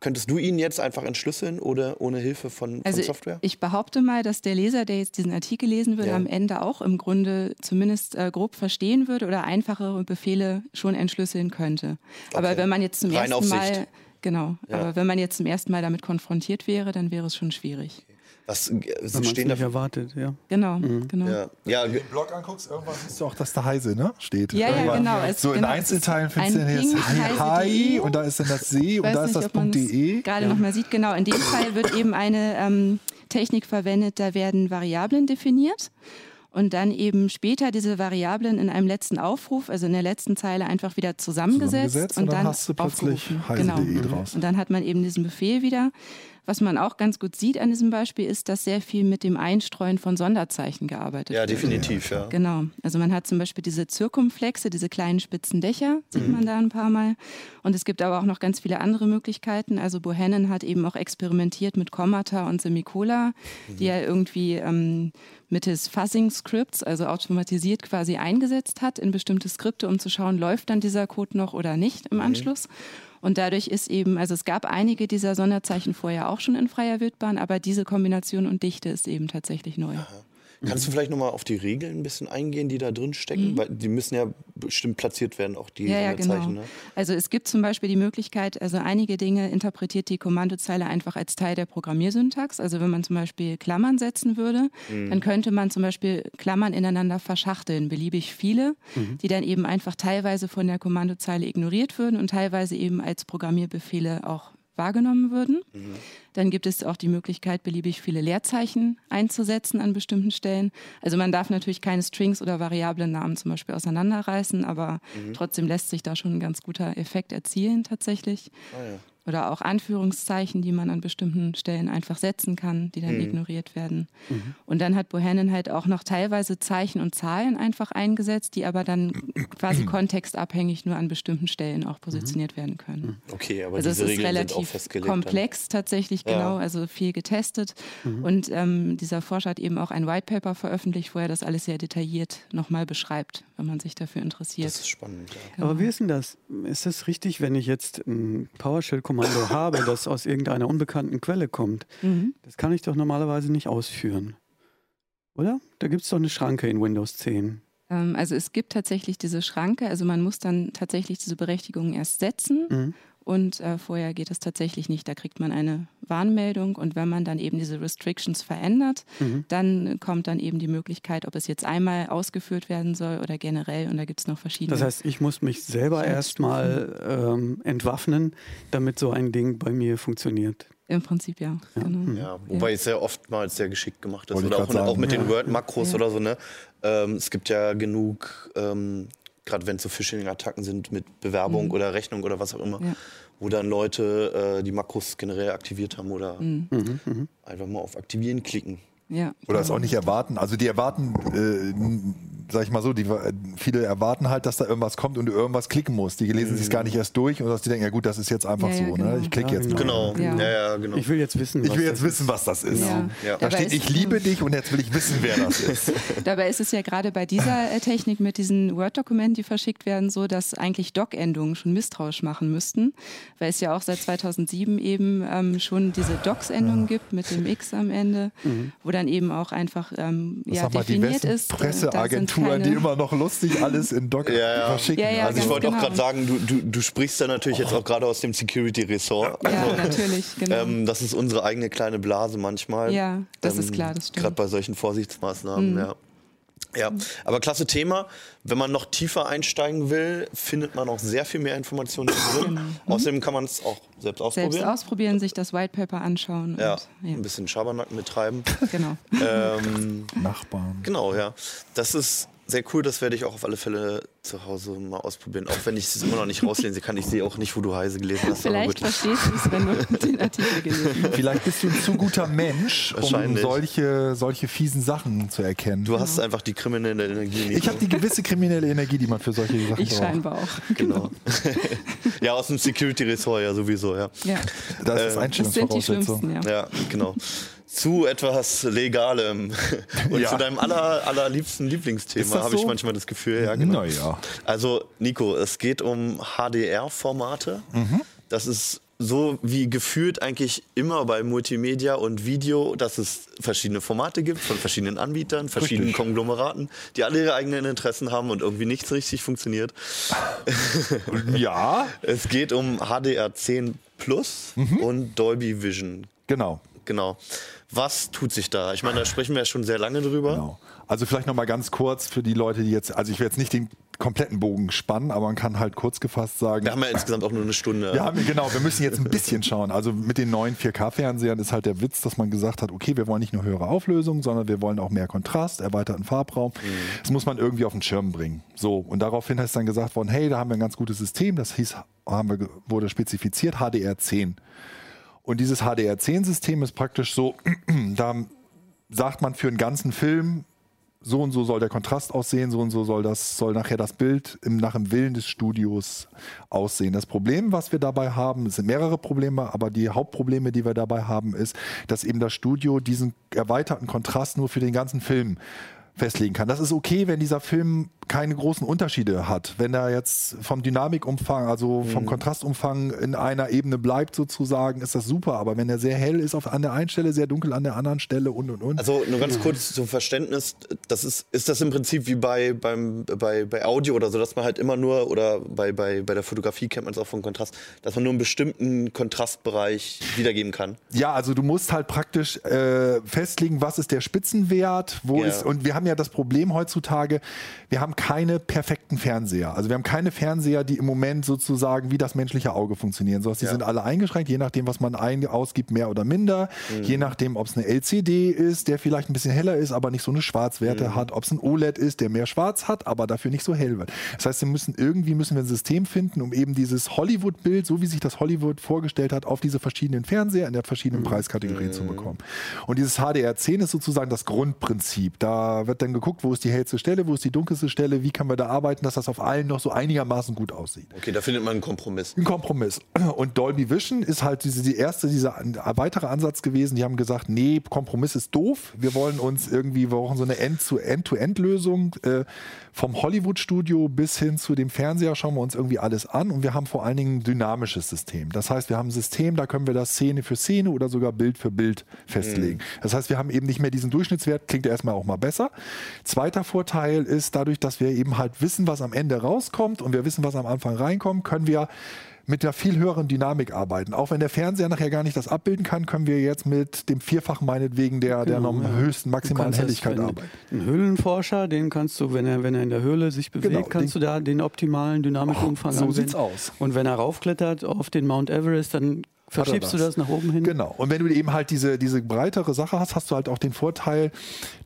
Könntest du ihn jetzt einfach entschlüsseln oder ohne Hilfe von, also Software? Ich, behaupte mal, dass der Leser, der jetzt diesen Artikel lesen würde, ja. am Ende auch im Grunde zumindest äh, grob verstehen würde oder einfachere Befehle schon entschlüsseln könnte. Okay. Aber wenn man jetzt zum Rein ersten Mal genau, ja. aber wenn man jetzt zum ersten Mal damit konfrontiert wäre, dann wäre es schon schwierig. Was äh, Wenn stehen da erwartet, ja. Genau, mhm. genau. Ja. ja. Wenn du den Blog anguckst, irgendwann siehst du auch, dass da Heise ne? steht. Ja, ja, genau. Es, so in genau, Einzelteilen findest du jetzt Hi und da ist dann das See und da ist das .de. Gerade ja. nochmal sieht, genau. In dem Fall wird eben eine ähm, Technik verwendet, da werden Variablen definiert und dann eben später diese Variablen in einem letzten Aufruf, also in der letzten Zeile einfach wieder zusammengesetzt, zusammengesetzt und, und, dann, hast du plötzlich genau. draus. Und dann hat man eben diesen Befehl wieder. Was man auch ganz gut sieht an diesem Beispiel ist, dass sehr viel mit dem Einstreuen von Sonderzeichen gearbeitet ja, wird. Definitiv, ja, definitiv. Genau. Also man hat zum Beispiel diese Zirkumflexe, diese kleinen spitzen Dächer, sieht mhm. man da ein paar Mal. Und es gibt aber auch noch ganz viele andere Möglichkeiten. Also Bohannon hat eben auch experimentiert mit Kommata und Semikola, mhm. die er irgendwie ähm, mittels Fuzzing-Scripts, also automatisiert quasi eingesetzt hat in bestimmte Skripte, um zu schauen, läuft dann dieser Code noch oder nicht im mhm. Anschluss. Und dadurch ist eben, also es gab einige dieser Sonderzeichen vorher auch schon in freier Wildbahn, aber diese Kombination und Dichte ist eben tatsächlich neu. Aha. Kannst du vielleicht nochmal auf die Regeln ein bisschen eingehen, die da drin stecken? Mhm. Weil die müssen ja bestimmt platziert werden, auch die ja, ja, genau. Ne? Also es gibt zum Beispiel die Möglichkeit, also einige Dinge interpretiert die Kommandozeile einfach als Teil der Programmiersyntax. Also wenn man zum Beispiel Klammern setzen würde, mhm. dann könnte man zum Beispiel Klammern ineinander verschachteln, beliebig viele, mhm. die dann eben einfach teilweise von der Kommandozeile ignoriert würden und teilweise eben als Programmierbefehle auch wahrgenommen würden. Mhm. Dann gibt es auch die Möglichkeit, beliebig viele Leerzeichen einzusetzen an bestimmten Stellen. Also man darf natürlich keine Strings oder variablen Namen zum Beispiel auseinanderreißen, aber mhm. trotzdem lässt sich da schon ein ganz guter Effekt erzielen tatsächlich. Ah, ja. Oder auch Anführungszeichen, die man an bestimmten Stellen einfach setzen kann, die dann mhm. ignoriert werden. Mhm. Und dann hat Bohannon halt auch noch teilweise Zeichen und Zahlen einfach eingesetzt, die aber dann quasi kontextabhängig nur an bestimmten Stellen auch positioniert werden können. Mhm. Okay, aber also diese es ist Regeln relativ komplex dann. tatsächlich, ja. genau, also viel getestet. Mhm. Und ähm, dieser Forscher hat eben auch ein White Paper veröffentlicht, wo er das alles sehr detailliert nochmal beschreibt, wenn man sich dafür interessiert. Das ist spannend. Ja. Genau. Aber wie ist denn das? Ist das richtig, wenn ich jetzt ein PowerShell-Kommando habe, das aus irgendeiner unbekannten Quelle kommt? Mhm. Das kann ich doch normalerweise nicht ausführen. Oder? Da gibt es doch eine Schranke in Windows 10. Ähm, also es gibt tatsächlich diese Schranke, also man muss dann tatsächlich diese Berechtigung erst setzen. Mhm. Und äh, vorher geht es tatsächlich nicht. Da kriegt man eine Warnmeldung und wenn man dann eben diese Restrictions verändert, mhm. dann kommt dann eben die Möglichkeit, ob es jetzt einmal ausgeführt werden soll oder generell. Und da gibt es noch verschiedene. Das heißt, ich muss mich selber erstmal ähm, entwaffnen, damit so ein Ding bei mir funktioniert. Im Prinzip ja. Ja, genau. ja wobei ja. es ja oftmals sehr geschickt gemacht ist. oder auch, sagen, auch, mit ja. den Word-Makros oder so. Ne? Ähm, es gibt ja genug ähm, gerade wenn es so Phishing-Attacken sind mit Bewerbung mhm. oder Rechnung oder was auch immer, ja. Wo dann Leute äh, die Makros generell aktiviert haben oder mhm. mhm. mhm. einfach mal auf Aktivieren klicken. Ja, oder es auch nicht erwarten. Also die erwarten äh, sag ich mal so, die, viele erwarten halt, dass da irgendwas kommt und du irgendwas klicken musst. Die lesen mhm. sich gar nicht erst durch und dass die denken, ja gut, das ist jetzt einfach ja, so, ne? genau. ne? Ich klicke jetzt mal. Genau. Ja. Ja, genau. Ich will jetzt wissen, was ich will jetzt wissen, was das ist. Genau. Da steht, ich liebe dich und jetzt will ich wissen, wer das ist. Dabei ist es ja gerade bei dieser äh, Technik mit diesen Word-Dokumenten, die verschickt werden, so, dass eigentlich Doc-Endungen schon misstrauisch machen müssten, weil es ja auch seit 2007 eben ähm, schon diese Docs-Endung gibt mit dem X am Ende, mhm. wo dann eben auch einfach ähm, ja, definiert ist. Äh, Presseagentur Touren, die immer noch lustig alles in Docker ja, ja. verschicken. Ja, ja, also ich wollte genau. auch gerade sagen, du, du, du, sprichst da natürlich oh. jetzt auch gerade aus dem Security-Ressort. Ja, also, natürlich, genau. Ähm, das ist unsere eigene kleine Blase manchmal. Ja, das ähm, ist klar, das stimmt. Gerade bei solchen Vorsichtsmaßnahmen, mhm. ja. Ja, aber klasse Thema. Wenn man noch tiefer einsteigen will, findet man auch sehr viel mehr Informationen drin. Genau. Mhm. Außerdem kann man es auch selbst ausprobieren. Selbst ausprobieren, sich das White Paper anschauen. Ja, und, ja. ein bisschen Schabernack betreiben. Genau. Ähm, Nachbarn. Genau, ja. Das ist sehr cool, das werde ich auch auf alle Fälle zu Hause mal ausprobieren. Auch wenn ich es immer noch nicht rauslesen kann. Ich sehe auch nicht, wo du Heise gelesen hast. Vielleicht verstehst du es, wenn du den Artikel gelesen hast. Vielleicht bist du ein zu guter Mensch, um solche, solche fiesen Sachen zu erkennen. Du hast einfach die kriminelle Energie. Nicht. Ich habe die gewisse kriminelle Energie, die man für solche Sachen ich braucht. Ich scheinbar auch. Genau. ja, aus dem Security-Ressort ja sowieso, ja. ja. Das ist äh, Einstellungsvoraussetzung. Ja. ja, genau zu etwas Legalem und ja. zu deinem aller, allerliebsten Lieblingsthema, habe so? ich manchmal das Gefühl. Ja, genau. Naja. Also, Nico, es geht um HDR-Formate. Mhm. Das ist so wie gefühlt eigentlich immer bei Multimedia und Video, dass es verschiedene Formate gibt von verschiedenen Anbietern, verschiedenen richtig. Konglomeraten, die alle ihre eigenen Interessen haben und irgendwie nichts richtig funktioniert. Ja. es geht um HDR10 Plus mhm. und Dolby Vision. Genau. Genau. Was tut sich da? Ich meine, da sprechen wir ja schon sehr lange drüber. Genau. Also vielleicht noch mal ganz kurz für die Leute, die jetzt, also ich will jetzt nicht den kompletten Bogen spannen, aber man kann halt kurz gefasst sagen. Wir haben ja insgesamt auch nur eine Stunde. Wir haben, genau, wir müssen jetzt ein bisschen schauen. Also mit den neuen 4K-Fernsehern ist halt der Witz, dass man gesagt hat, okay, wir wollen nicht nur höhere Auflösung, sondern wir wollen auch mehr Kontrast, erweiterten Farbraum. Mhm. Das muss man irgendwie auf den Schirm bringen. So, und daraufhin ist dann gesagt worden, hey, da haben wir ein ganz gutes System, das hieß, haben wir, wurde spezifiziert HDR10. Und dieses HDR10-System ist praktisch so, da sagt man für einen ganzen Film, so und so soll der Kontrast aussehen, so und so soll das soll nachher das Bild im, nach dem Willen des Studios aussehen. Das Problem, was wir dabei haben, es sind mehrere Probleme, aber die Hauptprobleme, die wir dabei haben, ist, dass eben das Studio diesen erweiterten Kontrast nur für den ganzen Film festlegen kann. Das ist okay, wenn dieser Film keine großen Unterschiede hat. Wenn er jetzt vom Dynamikumfang, also vom mhm. Kontrastumfang in einer Ebene bleibt sozusagen, ist das super. Aber wenn er sehr hell ist auf, an der einen Stelle, sehr dunkel an der anderen Stelle und und und. Also nur ganz kurz zum Verständnis, das ist, ist das im Prinzip wie bei, beim, bei, bei Audio oder so, dass man halt immer nur, oder bei, bei, bei der Fotografie kennt man es auch vom Kontrast, dass man nur einen bestimmten Kontrastbereich wiedergeben kann? Ja, also du musst halt praktisch äh, festlegen, was ist der Spitzenwert, wo ja. ist, und wir haben ja ja das Problem heutzutage, wir haben keine perfekten Fernseher. Also wir haben keine Fernseher, die im Moment sozusagen wie das menschliche Auge funktionieren. Sondern die ja. sind alle eingeschränkt, je nachdem, was man ein ausgibt, mehr oder minder. Mhm. Je nachdem, ob es eine LCD ist, der vielleicht ein bisschen heller ist, aber nicht so eine Schwarzwerte mhm. hat. Ob es ein OLED ist, der mehr Schwarz hat, aber dafür nicht so hell wird. Das heißt, wir müssen irgendwie müssen wir ein System finden, um eben dieses Hollywood-Bild, so wie sich das Hollywood vorgestellt hat, auf diese verschiedenen Fernseher in der verschiedenen mhm. Preiskategorien zu bekommen. Und dieses HDR10 ist sozusagen das Grundprinzip. Da wird dann geguckt, wo ist die hellste Stelle, wo ist die dunkelste Stelle, wie können wir da arbeiten, dass das auf allen noch so einigermaßen gut aussieht. Okay, da findet man einen Kompromiss. Ein Kompromiss. Und Dolby Vision ist halt diese, die erste, dieser weitere Ansatz gewesen. Die haben gesagt, nee, Kompromiss ist doof. Wir wollen uns irgendwie, wir brauchen so eine End-to-End-Lösung. Äh, vom Hollywood-Studio bis hin zu dem Fernseher schauen wir uns irgendwie alles an und wir haben vor allen Dingen ein dynamisches System. Das heißt, wir haben ein System, da können wir das Szene für Szene oder sogar Bild für Bild festlegen. Mhm. Das heißt, wir haben eben nicht mehr diesen Durchschnittswert, klingt ja erstmal auch mal besser. Zweiter Vorteil ist dadurch, dass wir eben halt wissen, was am Ende rauskommt und wir wissen, was am Anfang reinkommt, können wir mit der viel höheren Dynamik arbeiten. Auch wenn der Fernseher nachher gar nicht das abbilden kann, können wir jetzt mit dem Vierfach meinetwegen der, genau, der ja. höchsten maximalen Helligkeit das, arbeiten. Ein Höhlenforscher, den kannst du, wenn er, wenn er in der Höhle sich bewegt, genau, kannst den, du da den optimalen Dynamikumfang oh, So sieht's aus. Und wenn er raufklettert auf den Mount Everest, dann Verschiebst du das nach oben hin? Genau. Und wenn du eben halt diese, diese breitere Sache hast, hast du halt auch den Vorteil,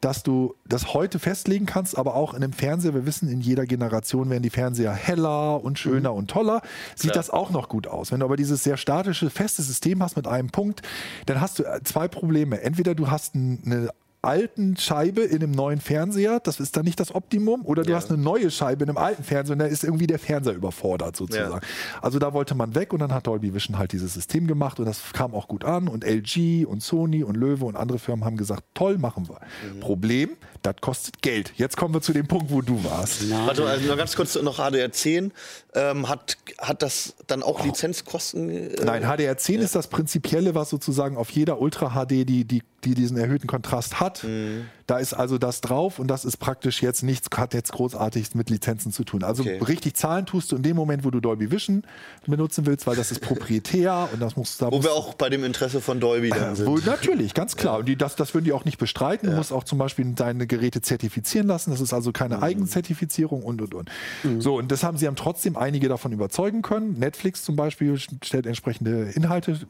dass du das heute festlegen kannst, aber auch in einem Fernseher, wir wissen, in jeder Generation werden die Fernseher heller und schöner mhm. und toller, sieht ja. das auch noch gut aus. Wenn du aber dieses sehr statische, feste System hast mit einem Punkt, dann hast du zwei Probleme. Entweder du hast eine alten Scheibe in einem neuen Fernseher, das ist dann nicht das Optimum, oder du ja. hast eine neue Scheibe in einem alten Fernseher und da ist irgendwie der Fernseher überfordert sozusagen. Ja. Also da wollte man weg und dann hat Dolby Vision halt dieses System gemacht und das kam auch gut an und LG und Sony und Löwe und andere Firmen haben gesagt, toll, machen wir. Mhm. Problem, das kostet Geld. Jetzt kommen wir zu dem Punkt, wo du warst. Warte, also noch ganz kurz noch HDR10. Ähm, hat, hat das dann auch oh. Lizenzkosten? Äh, Nein, HDR10 ja. ist das Prinzipielle, was sozusagen auf jeder Ultra HD, die, die, die diesen erhöhten Kontrast hat, Mhm. Da ist also das drauf und das ist praktisch jetzt nichts, hat jetzt großartig mit Lizenzen zu tun. Also okay. richtig zahlen tust du in dem Moment, wo du Dolby Vision benutzen willst, weil das ist proprietär und das muss da Wo wir auch bei dem Interesse von Dolby dann äh, sind. Wo, natürlich, ganz klar. Ja. Und die, das, das würden die auch nicht bestreiten. Ja. Du musst auch zum Beispiel deine Geräte zertifizieren lassen. Das ist also keine mhm. Eigenzertifizierung und und und. Mhm. So, und das haben sie haben trotzdem einige davon überzeugen können. Netflix zum Beispiel stellt entsprechende Inhalte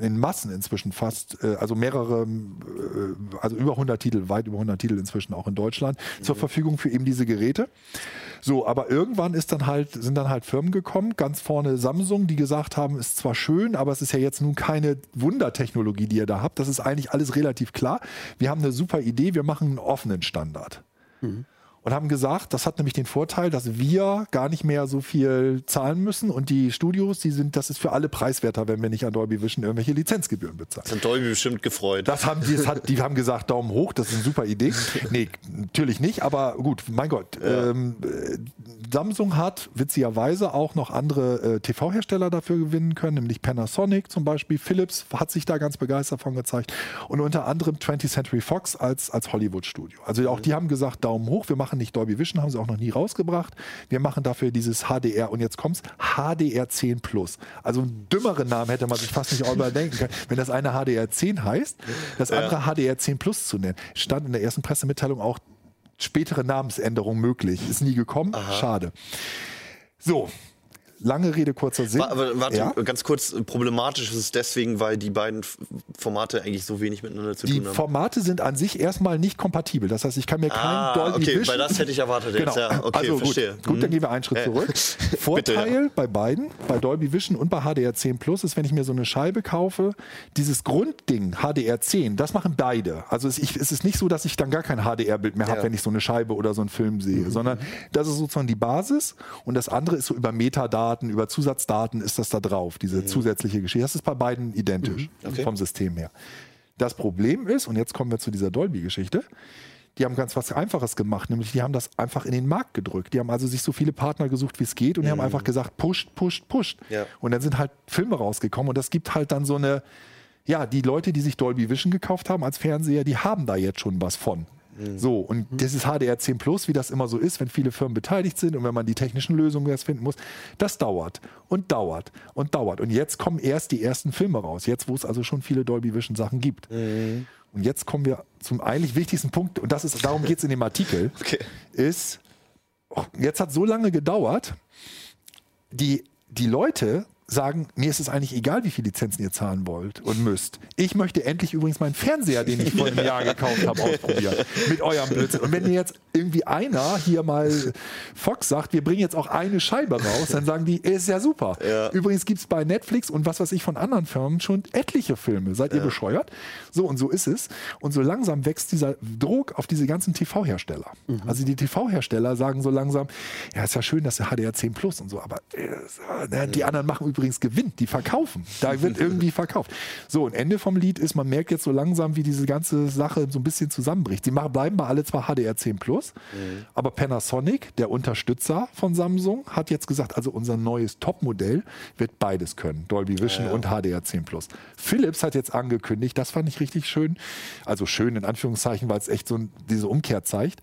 in Massen inzwischen fast, äh, also mehrere, äh, also über 100 Titel, weit über 100 Titel inzwischen auch in Deutschland mhm. zur Verfügung für eben diese Geräte. So, aber irgendwann ist dann halt, sind dann halt Firmen gekommen, ganz vorne Samsung, die gesagt haben, ist zwar schön, aber es ist ja jetzt nun keine Wundertechnologie, die ihr da habt. Das ist eigentlich alles relativ klar. Wir haben eine super Idee, wir machen einen offenen Standard. Mhm und haben gesagt, das hat nämlich den Vorteil, dass wir gar nicht mehr so viel zahlen müssen und die Studios, die sind, das ist für alle preiswerter, wenn wir nicht an Dolby Vision irgendwelche Lizenzgebühren bezahlen. Das hat Dolby bestimmt gefreut. Das haben die, das hat, die haben gesagt, Daumen hoch, das ist eine super Idee. Nee, natürlich nicht, aber gut, mein Gott. Ja. Ähm, Samsung hat witzigerweise auch noch andere äh, TV-Hersteller dafür gewinnen können, nämlich Panasonic zum Beispiel. Philips hat sich da ganz begeistert von gezeigt und unter anderem 20th Century Fox als, als Hollywood-Studio. Also auch mhm. die haben gesagt, Daumen hoch, wir machen machen nicht Dolby Vision, haben sie auch noch nie rausgebracht. Wir machen dafür dieses HDR und jetzt kommt's HDR 10 Plus. Also einen dümmeren Namen hätte man sich fast nicht überdenken können, wenn das eine HDR 10 heißt, das andere ja. HDR 10 Plus zu nennen. Stand in der ersten Pressemitteilung auch spätere Namensänderung möglich. Ist nie gekommen. Aha. Schade. So, lange Rede, kurzer Sinn. Warte, ja? ganz kurz, problematisch ist es deswegen, weil die beiden Formate eigentlich so wenig miteinander zu die tun haben. Die Formate sind an sich erstmal nicht kompatibel. Das heißt, ich kann mir kein ah, Dolby okay, Vision... weil das hätte ich erwartet genau. Ja, okay, also verstehe. Gut, gut dann mhm. gehen wir einen Schritt äh. zurück. Vorteil Bitte, ja. bei beiden, bei Dolby Vision und bei HDR10 Plus, ist, wenn ich mir so eine Scheibe kaufe, dieses Grundding HDR10, das machen beide. Also es, ich, es ist nicht so, dass ich dann gar kein HDR-Bild mehr habe, wenn ich so eine Scheibe oder so einen Film sehe, mhm. sondern das ist sozusagen die Basis und das andere ist so über Metadaten, über Zusatzdaten Daten ist das da drauf, diese mhm. zusätzliche Geschichte. Das ist bei beiden identisch mhm. okay. vom System her. Das Problem ist, und jetzt kommen wir zu dieser Dolby-Geschichte, die haben ganz was Einfaches gemacht, nämlich die haben das einfach in den Markt gedrückt. Die haben also sich so viele Partner gesucht, wie es geht, und die haben mhm. einfach gesagt, pusht, pusht, pusht. Ja. Und dann sind halt Filme rausgekommen und das gibt halt dann so eine, ja, die Leute, die sich Dolby Vision gekauft haben als Fernseher, die haben da jetzt schon was von. Mhm. So, und mhm. das ist HDR 10 Plus, wie das immer so ist, wenn viele Firmen beteiligt sind und wenn man die technischen Lösungen erst finden muss. Das dauert und dauert und dauert. Und jetzt kommen erst die ersten Filme raus, jetzt wo es also schon viele Dolby Vision Sachen gibt. Mhm. Und jetzt kommen wir zum eigentlich wichtigsten Punkt, und das ist, darum geht es in dem Artikel, okay. ist, oh, jetzt hat so lange gedauert, die, die Leute sagen, mir ist es eigentlich egal, wie viele Lizenzen ihr zahlen wollt und müsst. Ich möchte endlich übrigens meinen Fernseher, den ich vor einem Jahr gekauft habe, ausprobieren. Mit eurem Blödsinn. Und wenn ihr jetzt irgendwie einer hier mal Fox sagt, wir bringen jetzt auch eine Scheibe raus, dann sagen die, ist ja super. Ja. Übrigens gibt es bei Netflix und was weiß ich von anderen Firmen schon etliche Filme. Seid ja. ihr bescheuert? So und so ist es. Und so langsam wächst dieser Druck auf diese ganzen TV-Hersteller. Mhm. Also die TV-Hersteller sagen so langsam, ja, ist ja schön, dass der HDR 10 Plus und so, aber äh, die anderen machen übrigens übrigens gewinnt. Die verkaufen. Da wird irgendwie verkauft. So, und Ende vom Lied ist, man merkt jetzt so langsam, wie diese ganze Sache so ein bisschen zusammenbricht. Sie bleiben bei alle zwar HDR 10 Plus, mhm. aber Panasonic, der Unterstützer von Samsung, hat jetzt gesagt, also unser neues Topmodell wird beides können. Dolby Vision ja, ja. und HDR 10 Plus. Philips hat jetzt angekündigt, das fand ich richtig schön, also schön in Anführungszeichen, weil es echt so diese Umkehr zeigt.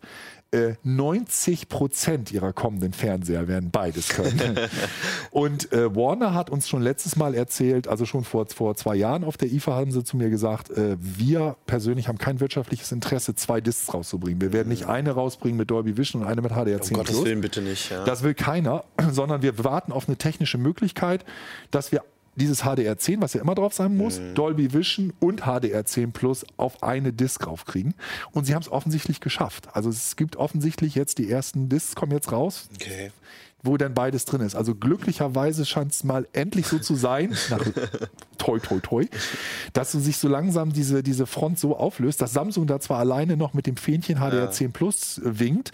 90 äh, Prozent ihrer kommenden Fernseher werden beides können. und äh, Warner hat uns schon letztes Mal erzählt, also schon vor, vor zwei Jahren auf der IFA haben sie zu mir gesagt, äh, wir persönlich haben kein wirtschaftliches Interesse, zwei Discs rauszubringen. Wir werden nicht mhm. eine rausbringen mit Dolby Vision und eine mit HDR 10 um Gottes Willen bitte nicht. Ja. Das will keiner, sondern wir warten auf eine technische Möglichkeit, dass wir dieses HDR10, was ja immer drauf sein muss, mhm. Dolby Vision und HDR10 Plus auf eine Disc raufkriegen. Und sie haben es offensichtlich geschafft. Also es gibt offensichtlich jetzt die ersten Discs kommen jetzt raus. Okay. Wo dann beides drin ist. Also glücklicherweise scheint es mal endlich so zu sein, nach toi toi toi, dass so sich so langsam diese, diese Front so auflöst, dass Samsung da zwar alleine noch mit dem Fähnchen HDR10 ja. Plus winkt,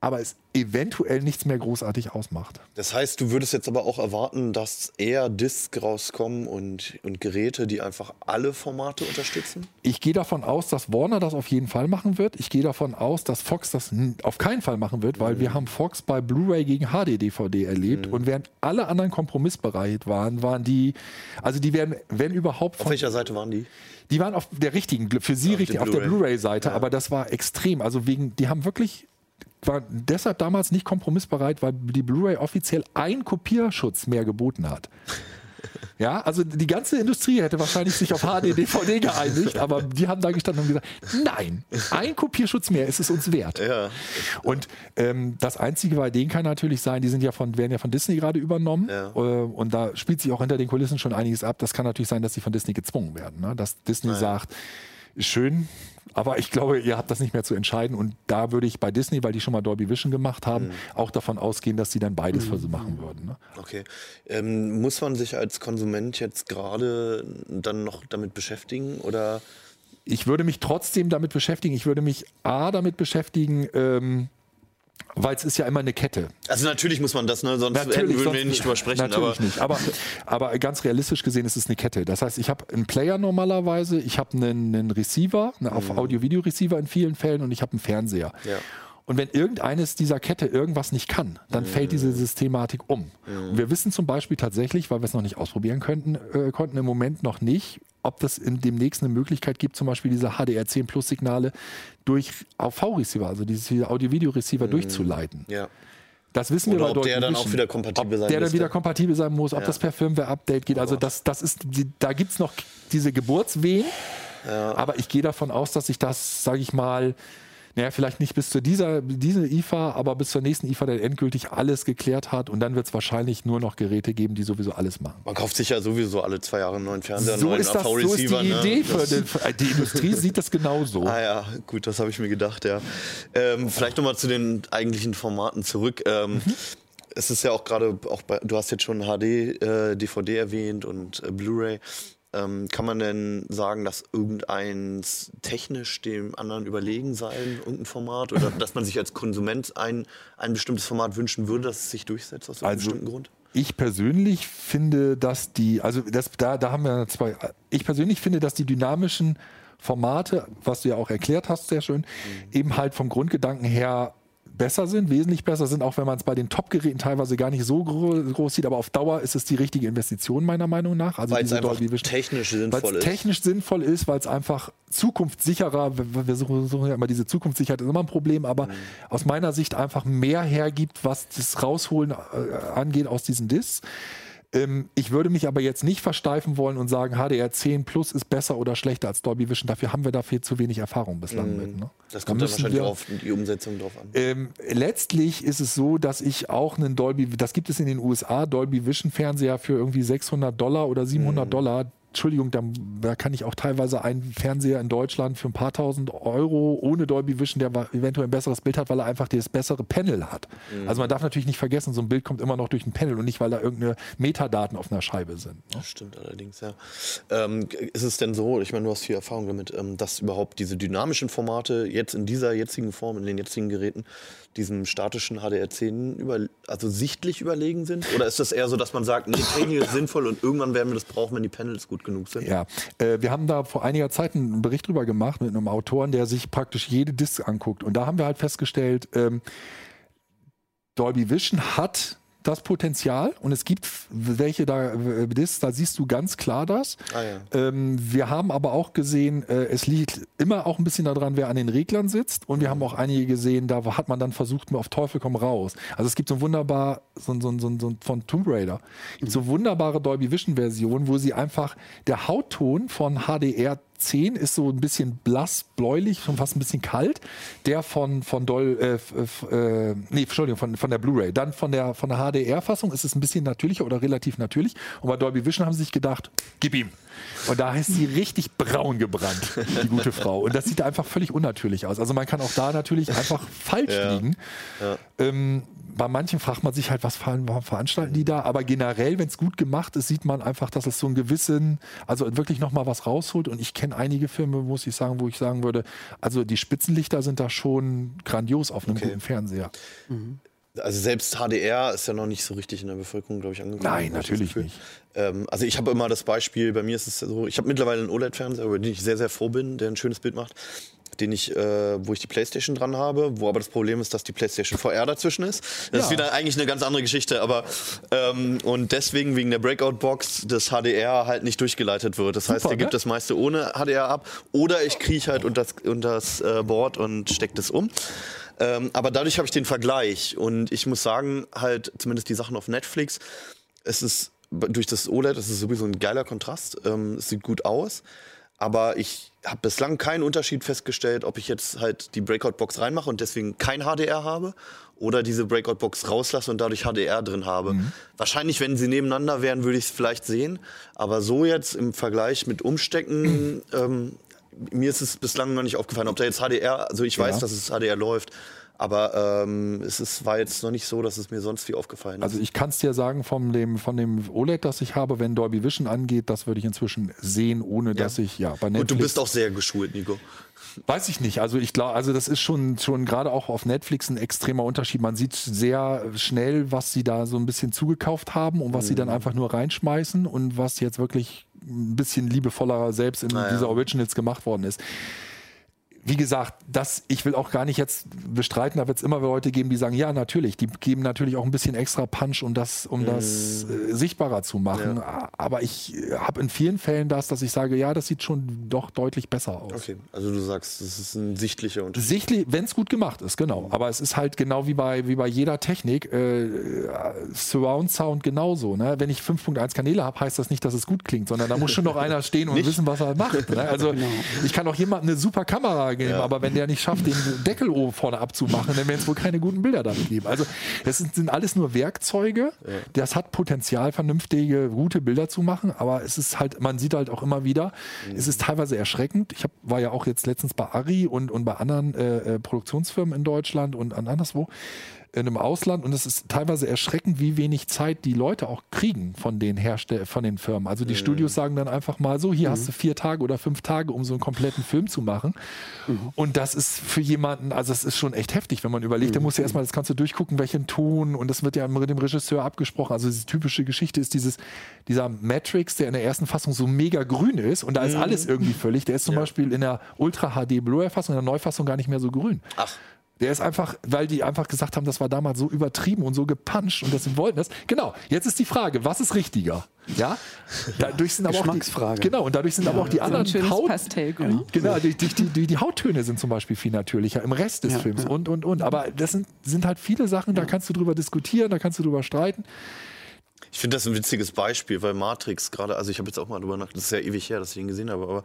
aber es eventuell nichts mehr großartig ausmacht. Das heißt, du würdest jetzt aber auch erwarten, dass eher Disc rauskommen und, und Geräte, die einfach alle Formate unterstützen? Ich gehe davon aus, dass Warner das auf jeden Fall machen wird. Ich gehe davon aus, dass Fox das auf keinen Fall machen wird, weil mhm. wir haben Fox bei Blu-ray gegen HD-DVD erlebt mhm. und während alle anderen kompromissbereit waren, waren die, also die werden, wenn überhaupt... Auf welcher Seite waren die? Die waren auf der richtigen, für sie auf richtig, auf der Blu-ray-Seite, ja. aber das war extrem. Also wegen, die haben wirklich war deshalb damals nicht kompromissbereit, weil die Blu-ray offiziell ein Kopierschutz mehr geboten hat. Ja, also die ganze Industrie hätte wahrscheinlich sich auf HD, DVD geeinigt, aber die haben da gestanden und gesagt, nein, ein Kopierschutz mehr ist es uns wert. Ja. Und ähm, das Einzige bei denen kann natürlich sein, die sind ja von, werden ja von Disney gerade übernommen ja. äh, und da spielt sich auch hinter den Kulissen schon einiges ab. Das kann natürlich sein, dass sie von Disney gezwungen werden. Ne? Dass Disney Nein. sagt, schön, aber ich glaube, ihr habt das nicht mehr zu entscheiden. Und da würde ich bei Disney, weil die schon mal Dolby Vision gemacht haben, mhm. auch davon ausgehen, dass sie dann beides mhm. für sie machen würden. Ne? Okay. Ähm, muss man sich als Konsument jetzt gerade dann noch damit beschäftigen oder? Ich würde mich trotzdem damit beschäftigen. Ich würde mich A damit beschäftigen, ähm, weil es ist ja immer eine Kette. Also natürlich muss man das, ne? sonst natürlich, würden wir nicht drüber sprechen. Natürlich aber nicht, aber, aber ganz realistisch gesehen ist es eine Kette. Das heißt, ich habe einen Player normalerweise, ich habe einen, einen, Receiver, einen mhm. Audio-Video-Receiver in vielen Fällen und ich habe einen Fernseher. Ja. Und wenn irgendeines dieser Kette irgendwas nicht kann, dann mhm. fällt diese Systematik um. Mhm. Und wir wissen zum Beispiel tatsächlich, weil wir es noch nicht ausprobieren könnten, äh, konnten im Moment noch nicht, ob das in demnächst eine Möglichkeit gibt, zum Beispiel diese HDR10 Plus Signale durch AV-Receiver, also diese Audio-Video-Receiver mhm. durchzuleiten. Ja. Das wissen Oder wir bei ob der dann auch wieder kompatibel sein Der dann wieder kompatibel sein muss, ob ja. das per Firmware-Update geht. Also das, das ist, da gibt es noch diese Geburtswehen. Ja. Aber ich gehe davon aus, dass sich das, sage ich mal, naja, vielleicht nicht bis zu dieser diese IFA, aber bis zur nächsten IFA dann endgültig alles geklärt hat und dann wird es wahrscheinlich nur noch Geräte geben, die sowieso alles machen. Man kauft sich ja sowieso alle zwei Jahre einen neuen Fernseher, einen so neuen ist das, So ist die ne? Idee für, den, die Industrie sieht das genauso. Ah ja, gut, das habe ich mir gedacht, ja. Ähm, vielleicht nochmal zu den eigentlichen Formaten zurück. Ähm, mhm. Es ist ja auch gerade, auch bei, du hast jetzt schon HD, äh, DVD erwähnt und äh, Blu-ray. Ähm, kann man denn sagen, dass irgendeins technisch dem anderen überlegen sei, irgendein Format? Oder dass man sich als Konsument ein, ein bestimmtes Format wünschen würde, dass es sich durchsetzt aus einem also, bestimmten Grund? Ich persönlich finde, dass die, also das, da, da haben wir zwei, ich persönlich finde, dass die dynamischen Formate, was du ja auch erklärt hast, sehr schön, mhm. eben halt vom Grundgedanken her besser sind, wesentlich besser sind, auch wenn man es bei den Top-Geräten teilweise gar nicht so groß sieht, aber auf Dauer ist es die richtige Investition meiner Meinung nach. Also weil es einfach technisch sinnvoll ist. technisch sinnvoll ist, weil es einfach zukunftssicherer, wir suchen ja immer diese Zukunftssicherheit, ist immer ein Problem, aber mhm. aus meiner Sicht einfach mehr hergibt, was das Rausholen äh, angeht aus diesen Discs. Ähm, ich würde mich aber jetzt nicht versteifen wollen und sagen, HDR 10 Plus ist besser oder schlechter als Dolby Vision. Dafür haben wir dafür zu wenig Erfahrung bislang Mm, mit. Ne? Das Da kommt dann müssen wahrscheinlich wir- auf die Umsetzung drauf an. Ähm, letztlich ist es so, dass ich auch einen Dolby, das gibt es in den USA, Dolby Vision Fernseher für irgendwie 600 Dollar oder 700 Dollar. Entschuldigung, da, da kann ich auch teilweise einen Fernseher in Deutschland für ein paar tausend Euro ohne Dolby Vision, der eventuell ein besseres Bild hat, weil er einfach das bessere Panel hat. Also man darf natürlich nicht vergessen, so ein Bild kommt immer noch durch ein Panel und nicht, weil da irgendeine Metadaten auf einer Scheibe sind. Ne? Das stimmt allerdings, ja. Ähm, ist es denn so, ich meine, du hast viel Erfahrung damit, ähm, dass überhaupt diese dynamischen Formate jetzt in dieser jetzigen Form, in den jetzigen Geräten, diesem statischen HDR10 über, also sichtlich überlegen sind? Oder ist das eher so, dass man sagt, nee, Training ist sinnvoll und irgendwann werden wir das brauchen, wenn die Panels gut genug sind? Ja, äh, wir haben da vor einiger Zeit einen Bericht drüber gemacht mit einem Autoren, der sich praktisch jede Disc anguckt. Und da haben wir halt festgestellt, ähm, Dolby Vision hat das Potenzial und es gibt welche da, Discs, da siehst du ganz klar das. Ah, ja. Ähm, wir haben aber auch gesehen, äh, es liegt immer auch ein bisschen daran, wer an den Reglern sitzt. Und wir haben auch einige gesehen, da hat man dann versucht, mir auf Teufel komm raus. Also es gibt so ein wunderbar, so, ein- so, ein- so, so von Tomb Raider, gibt so wunderbare Dolby Vision Versionen, wo sie einfach, der Hautton von HDR 10 ist so ein bisschen blass, bläulich, schon fast ein bisschen kalt. Der von, von Dol, äh, f- f- äh, nee, Entschuldigung, von, von der Blu-ray. Dann von der, von der HDR-Fassung ist es ein bisschen natürlicher oder relativ natürlich. Und bei Dolby Vision haben sie sich gedacht, gib ihm. Und da ist sie richtig braun gebrannt, die gute Frau. Und das sieht einfach völlig unnatürlich aus. Also man kann auch da natürlich einfach falsch Ja. liegen. Ähm, bei manchen fragt man sich halt, was ver- veranstalten die da? Aber generell, wenn es gut gemacht ist, sieht man einfach, dass es so einen gewissen, also wirklich nochmal was rausholt. Und ich kenne einige Filme, muss ich sagen, wo ich sagen würde, also die Spitzenlichter sind da schon grandios auf einem Okay. guten Fernseher. Also selbst HDR ist ja noch nicht so richtig in der Bevölkerung, glaube ich, angekommen. Nein, natürlich nicht. Ähm, also ich habe immer das Beispiel, bei mir ist es so, ich habe mittlerweile einen OLED-Fernseher, über den ich sehr, sehr froh bin, der ein schönes Bild macht, den ich, äh, wo ich die Playstation dran habe, wo aber das Problem ist, dass die Playstation VR dazwischen ist. Das ist Ja. wieder eigentlich eine ganz andere Geschichte, aber ähm, und deswegen wegen der Breakout-Box das HDR halt nicht durchgeleitet wird. Das heißt, Super, der gibt ne? das meiste ohne HDR ab oder ich kriege halt unter das, unter das äh, Board und stecke das um. Ähm, aber dadurch habe ich den Vergleich und ich muss sagen, halt zumindest die Sachen auf Netflix, es ist durch das OLED, es ist sowieso ein geiler Kontrast, ähm, es sieht gut aus, aber ich habe bislang keinen Unterschied festgestellt, ob ich jetzt halt die Breakout-Box reinmache und deswegen kein HDR habe oder diese Breakout-Box rauslasse und dadurch HDR drin habe. Wahrscheinlich, wenn sie nebeneinander wären, würde ich es vielleicht sehen, aber so jetzt im Vergleich mit Umstecken, ähm, mir ist es bislang noch nicht aufgefallen, ob da jetzt HDR, also ich weiß, Ja. dass es HDR läuft, aber ähm, es ist, war jetzt noch nicht so, dass es mir sonst viel aufgefallen ist. Also ich kann es dir sagen, von dem, von dem OLED, das ich habe, wenn Dolby Vision angeht, das würde ich inzwischen sehen, ohne dass ich, ja, bei Und du Netflix- bist auch sehr geschult, Nico. Weiß ich nicht. Also ich glaube, also das ist schon, schon gerade auch auf Netflix ein extremer Unterschied. Man sieht sehr schnell, was sie da so ein bisschen zugekauft haben und was sie Mhm. dann einfach nur reinschmeißen und was jetzt wirklich ein bisschen liebevoller selbst in Ah, ja. dieser Originals gemacht worden ist. Wie gesagt, das, ich will auch gar nicht jetzt bestreiten, da wird es immer Leute geben, die sagen, ja, natürlich, die geben natürlich auch ein bisschen extra Punch, um das, um das äh, sichtbarer zu machen. Aber ich habe in vielen Fällen das, dass ich sage, ja, das sieht schon doch deutlich besser aus. Okay, also du sagst, das ist ein sichtlicher Unterschied. Sichtlich, wenn es gut gemacht ist, genau. Aber es ist halt genau wie bei, wie bei jeder Technik, äh, Surround Sound genauso. Ne? Wenn ich 5.1 Kanäle habe, heißt das nicht, dass es gut klingt, sondern da muss schon noch einer stehen und wissen, was er macht. Ne? Also ich kann auch jemandem eine super Kamera geben, Ja. aber wenn der nicht schafft, den Deckel oben vorne abzumachen, dann werden es wohl keine guten Bilder damit geben. Also das sind, sind alles nur Werkzeuge. Das hat Potenzial, vernünftige, gute Bilder zu machen, aber es ist halt, man sieht halt auch immer wieder, es ist teilweise erschreckend. Ich hab, war ja auch jetzt letztens bei Ari und, und bei anderen äh, äh, Produktionsfirmen in Deutschland und an anderswo in einem Ausland und es ist teilweise erschreckend, wie wenig Zeit die Leute auch kriegen von den Herstell von den Firmen. Also die Studios sagen dann einfach mal so, hier hast du vier Tage oder fünf Tage, um so einen kompletten Film zu machen. Und das ist für jemanden, also es ist schon echt heftig, wenn man überlegt, der muss ja erstmal das Ganze durchgucken, welchen Ton und das wird ja mit dem Regisseur abgesprochen. Also diese typische Geschichte ist dieses, dieser Matrix, der in der ersten Fassung so mega grün ist und da ist alles irgendwie völlig. Der ist zum Beispiel in der Ultra HD Blu-ray-Fassung, in der Neufassung gar nicht mehr so grün. Ach. Der ist einfach, weil die einfach gesagt haben, das war damals so übertrieben und so gepuncht und deswegen wollten das. Genau, jetzt ist die Frage, was ist richtiger? Ja? Dadurch sind aber auch die, genau, und dadurch sind aber auch die So ein anderen Haut, Pastellgrün. Genau, die, die, die, die Hauttöne sind zum Beispiel viel natürlicher im Rest des Ja, Films ja. und, und, und. Aber das sind, sind halt viele Sachen, da kannst du drüber diskutieren, da kannst du drüber streiten. Ich finde das ein witziges Beispiel, weil Matrix gerade, also ich habe jetzt auch mal drüber nachgedacht, das ist ja ewig her, dass ich ihn gesehen habe, aber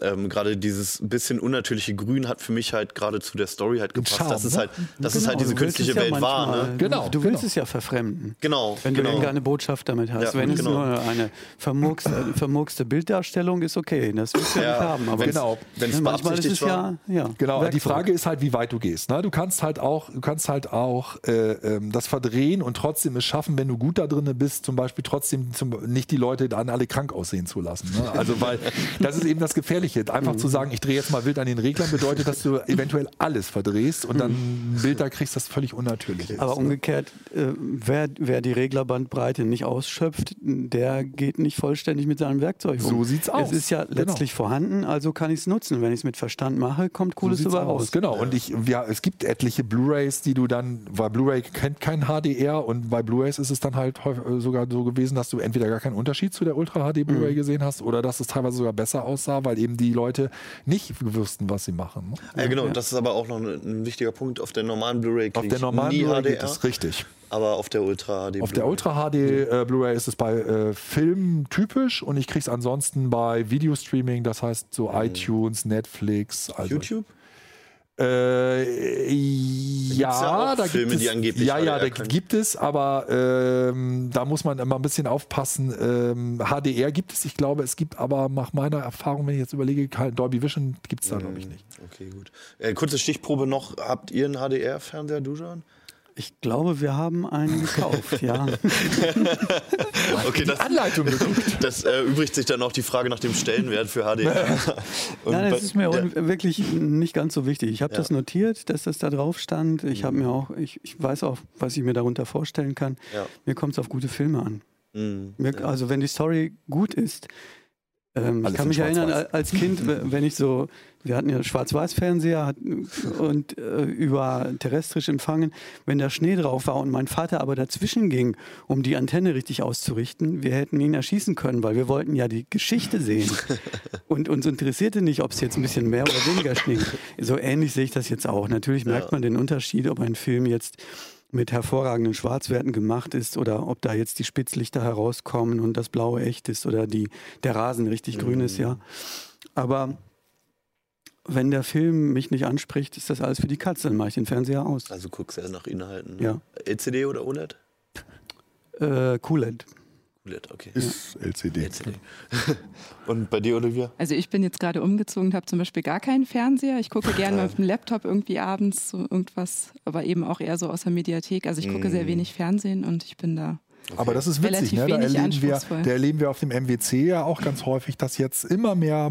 ähm, gerade dieses bisschen unnatürliche Grün hat für mich halt gerade zu der Story halt gepasst. Charme, das ist ne? halt, dass Genau, es halt diese künstliche es ja Welt war. manchmal- Ne? Genau, Du willst genau. es ja verfremden. Genau, Wenn genau. du irgendeine Botschaft damit hast. Ja, Wenn es genau. nur eine vermurkste, vermurkste Bilddarstellung ist, okay, das willst du ja, nicht haben. Aber Genau. wenn's manchmal ist es ja, ja Genau, die Werkzeug. Frage ist halt, wie weit du gehst. Ne? Du kannst halt auch, du kannst halt auch äh, ähm, das verdrehen und trotzdem es schaffen, wenn du gut da drin bist, zum Beispiel trotzdem zum, nicht die Leute dann alle krank aussehen zu lassen. Ne? Also weil das ist eben das Gefährliche. Einfach zu sagen, ich drehe jetzt mal wild an den Reglern, bedeutet, dass du eventuell alles verdrehst und dann ein Bild da kriegst, das völlig unnatürlich ist. Aber umgekehrt, äh, wer, wer die Reglerbandbreite nicht ausschöpft, der geht nicht vollständig mit seinem Werkzeug um. So sieht's aus. Es ist ja Genau. letztlich vorhanden, also kann ich es nutzen. Wenn ich es mit Verstand mache, kommt Cooles sieht's dabei aus. raus. Genau. Und ich, ja, es gibt etliche Blu-rays, die du dann, weil Blu-ray kennt kein HDR und bei Blu-rays ist es dann halt äh, sogar so gewesen, dass du entweder gar keinen Unterschied zu der Ultra HD Blu-ray Mhm. gesehen hast oder dass es teilweise sogar besser aussah, weil eben die Leute nicht wussten, was sie machen. Ja, genau, das ist aber auch noch ein, wichtiger Punkt. Auf der normalen Blu-ray Auf der normalen Blu-ray geht es richtig. aber auf der Ultra HD Auf der Blu-ray. Ultra HD äh, Blu-ray ist es bei äh, Filmen typisch und ich krieg's ansonsten bei Videostreaming, das heißt so iTunes, Netflix, also YouTube? Äh, ja, ja da Filme, gibt es, angeblich ja, ja, da können. gibt es, aber ähm, da muss man immer ein bisschen aufpassen. Ähm, HDR gibt es, ich glaube, es gibt aber nach meiner Erfahrung, wenn ich jetzt überlege, kein Dolby Vision gibt es da, glaube ich, nicht. Okay, gut. Äh, kurze Stichprobe noch. Habt ihr einen HDR-Fernseher, Dujan? Ich glaube, wir haben einen gekauft, ja. Okay, das, Anleitung geguckt. das erübrigt sich dann auch die Frage nach dem Stellenwert für HDR. Und Nein, das ist mir ja. wirklich nicht ganz so wichtig. Ich habe Ja. das notiert, dass das da drauf stand. Ich habe mir auch, ich, ich weiß auch, was ich mir darunter vorstellen kann. Ja. Mir kommt es auf gute Filme an. Mhm. Mir, Ja. Also wenn die Story gut ist. Ähm, ich kann mich erinnern, als Kind, wenn ich so, wir hatten ja Schwarz-Weiß-Fernseher und äh, über terrestrisch empfangen, wenn da Schnee drauf war und mein Vater aber dazwischen ging, um die Antenne richtig auszurichten, wir hätten ihn erschießen können, weil wir wollten ja die Geschichte sehen. Und uns interessierte nicht, ob es jetzt ein bisschen mehr oder weniger Schnee. So ähnlich sehe ich das jetzt auch. Natürlich merkt Ja. man den Unterschied, ob ein Film jetzt mit hervorragenden Schwarzwerten gemacht ist oder ob da jetzt die Spitzlichter herauskommen und das Blaue echt ist oder die, der Rasen richtig grün ist, ja. Aber wenn der Film mich nicht anspricht, ist das alles für die Katze, dann mache ich den Fernseher aus. Also guckst du nach Inhalten. Ne? Ja. LCD oder OLED? Äh, QLED. OLED, okay. Ist LCD. LCD. Und bei dir, Olivia? Also ich bin jetzt gerade umgezogen und habe zum Beispiel gar keinen Fernseher. Ich gucke gerne auf dem Laptop irgendwie abends so irgendwas, aber eben auch eher so aus der Mediathek. Also ich gucke sehr wenig Fernsehen und ich bin da. Aber das ist witzig, Relativ ne? da, wenig erleben wir, anspruchsvoll. da erleben wir auf dem MWC ja auch ganz häufig, dass jetzt immer mehr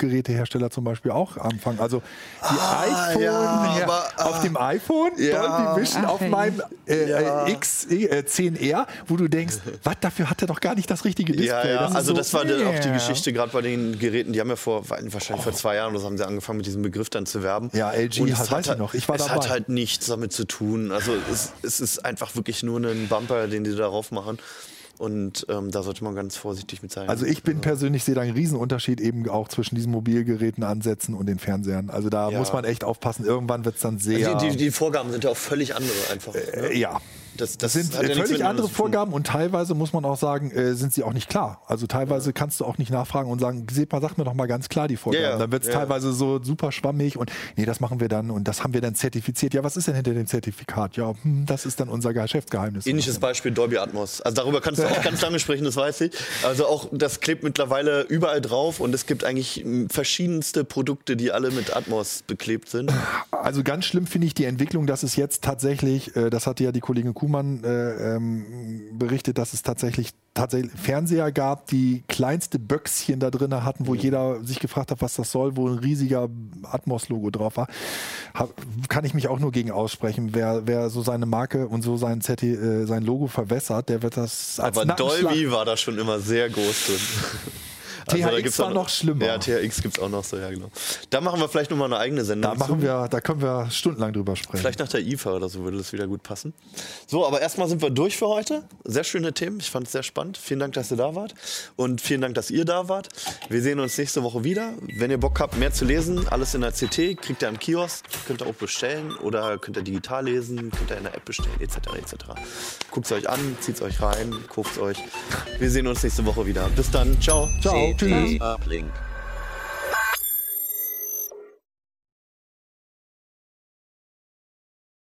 Mobilgerätehersteller zum Beispiel auch anfangen. Also die iPhone ja, ja, aber, ah. auf dem iPhone, Ja. Dolby Vision auf meinem äh, Ja. äh, X äh, 10R, wo du denkst, was, dafür hat er doch gar nicht das richtige Display. Ja, ja, ist also so, das war yeah. auch die Geschichte gerade bei den Geräten, die haben ja vor, wahrscheinlich vor zwei Jahren so haben sie angefangen mit diesem Begriff dann zu werben. Ja, LG Und es hat- weiß ich halt, noch, ich war es dabei. hat halt nichts damit zu tun. Also es, es ist einfach wirklich nur ein Bumper, den die darauf machen. Und ähm, da sollte man ganz vorsichtig mit sein. Also ich bin persönlich sehe da einen Riesenunterschied eben auch zwischen diesen Mobilgeräten ansetzen und den Fernsehern. Also da Ja. muss man echt aufpassen. Irgendwann wird es dann sehr. die, die, die Vorgaben sind ja auch völlig andere einfach. ne? äh, ja. Das, Das sind ja völlig andere. Vorgaben und teilweise muss man auch sagen, äh, sind sie auch nicht klar. Also teilweise kannst du auch nicht nachfragen und sagen, mal, sag mir doch mal ganz klar die Vorgaben. Ja, ja. Dann wird es Ja. teilweise so super schwammig und nee, das machen wir dann und das haben wir dann zertifiziert. Ja, was ist denn hinter dem Zertifikat? Ja, hm, das ist dann unser Geschäftsgeheimnis. Ähnliches Beispiel Dolby Atmos. Also darüber kannst du auch ganz lange sprechen, das weiß ich. Also auch das klebt mittlerweile überall drauf und es gibt eigentlich m, verschiedenste Produkte, die alle mit Atmos beklebt sind. Also ganz schlimm finde ich die Entwicklung, dass es jetzt tatsächlich, äh, das hatte ja die Kollegin Kuhmann äh, ähm, berichtet, dass es tatsächlich, tatsächlich Fernseher gab, die kleinste Böckschen da drin hatten, wo jeder sich gefragt hat, was das soll, wo ein riesiger Atmos-Logo drauf war. Hab, kann ich mich auch nur gegen aussprechen. Wer, wer so seine Marke und so sein, Zerti, äh, sein Logo verwässert, der wird das als Aber Dolby war da schon immer sehr groß drin. Also, da THX gibt's war auch noch schlimmer. Ja, THX gibt es auch noch so, ja genau. Da machen wir vielleicht nochmal eine eigene Sendung. Da machen zu. wir, da können wir stundenlang drüber sprechen. Vielleicht nach der IFA oder so würde das wieder gut passen. So, aber erstmal sind wir durch für heute. Sehr schöne Themen. Ich fand es sehr spannend. Vielen Dank, dass ihr da wart. Und vielen Dank, dass ihr da wart. Wir sehen uns nächste Woche wieder. Wenn ihr Bock habt, mehr zu lesen, alles in der CT, kriegt ihr am Kiosk. Könnt ihr auch bestellen oder könnt ihr digital lesen, könnt ihr in der App bestellen, etc. etc. Guckt es euch an, zieht es euch rein, kauft es euch. Wir sehen uns nächste Woche wieder. Bis dann. Ciao. Ciao. Tschüss. Uplink.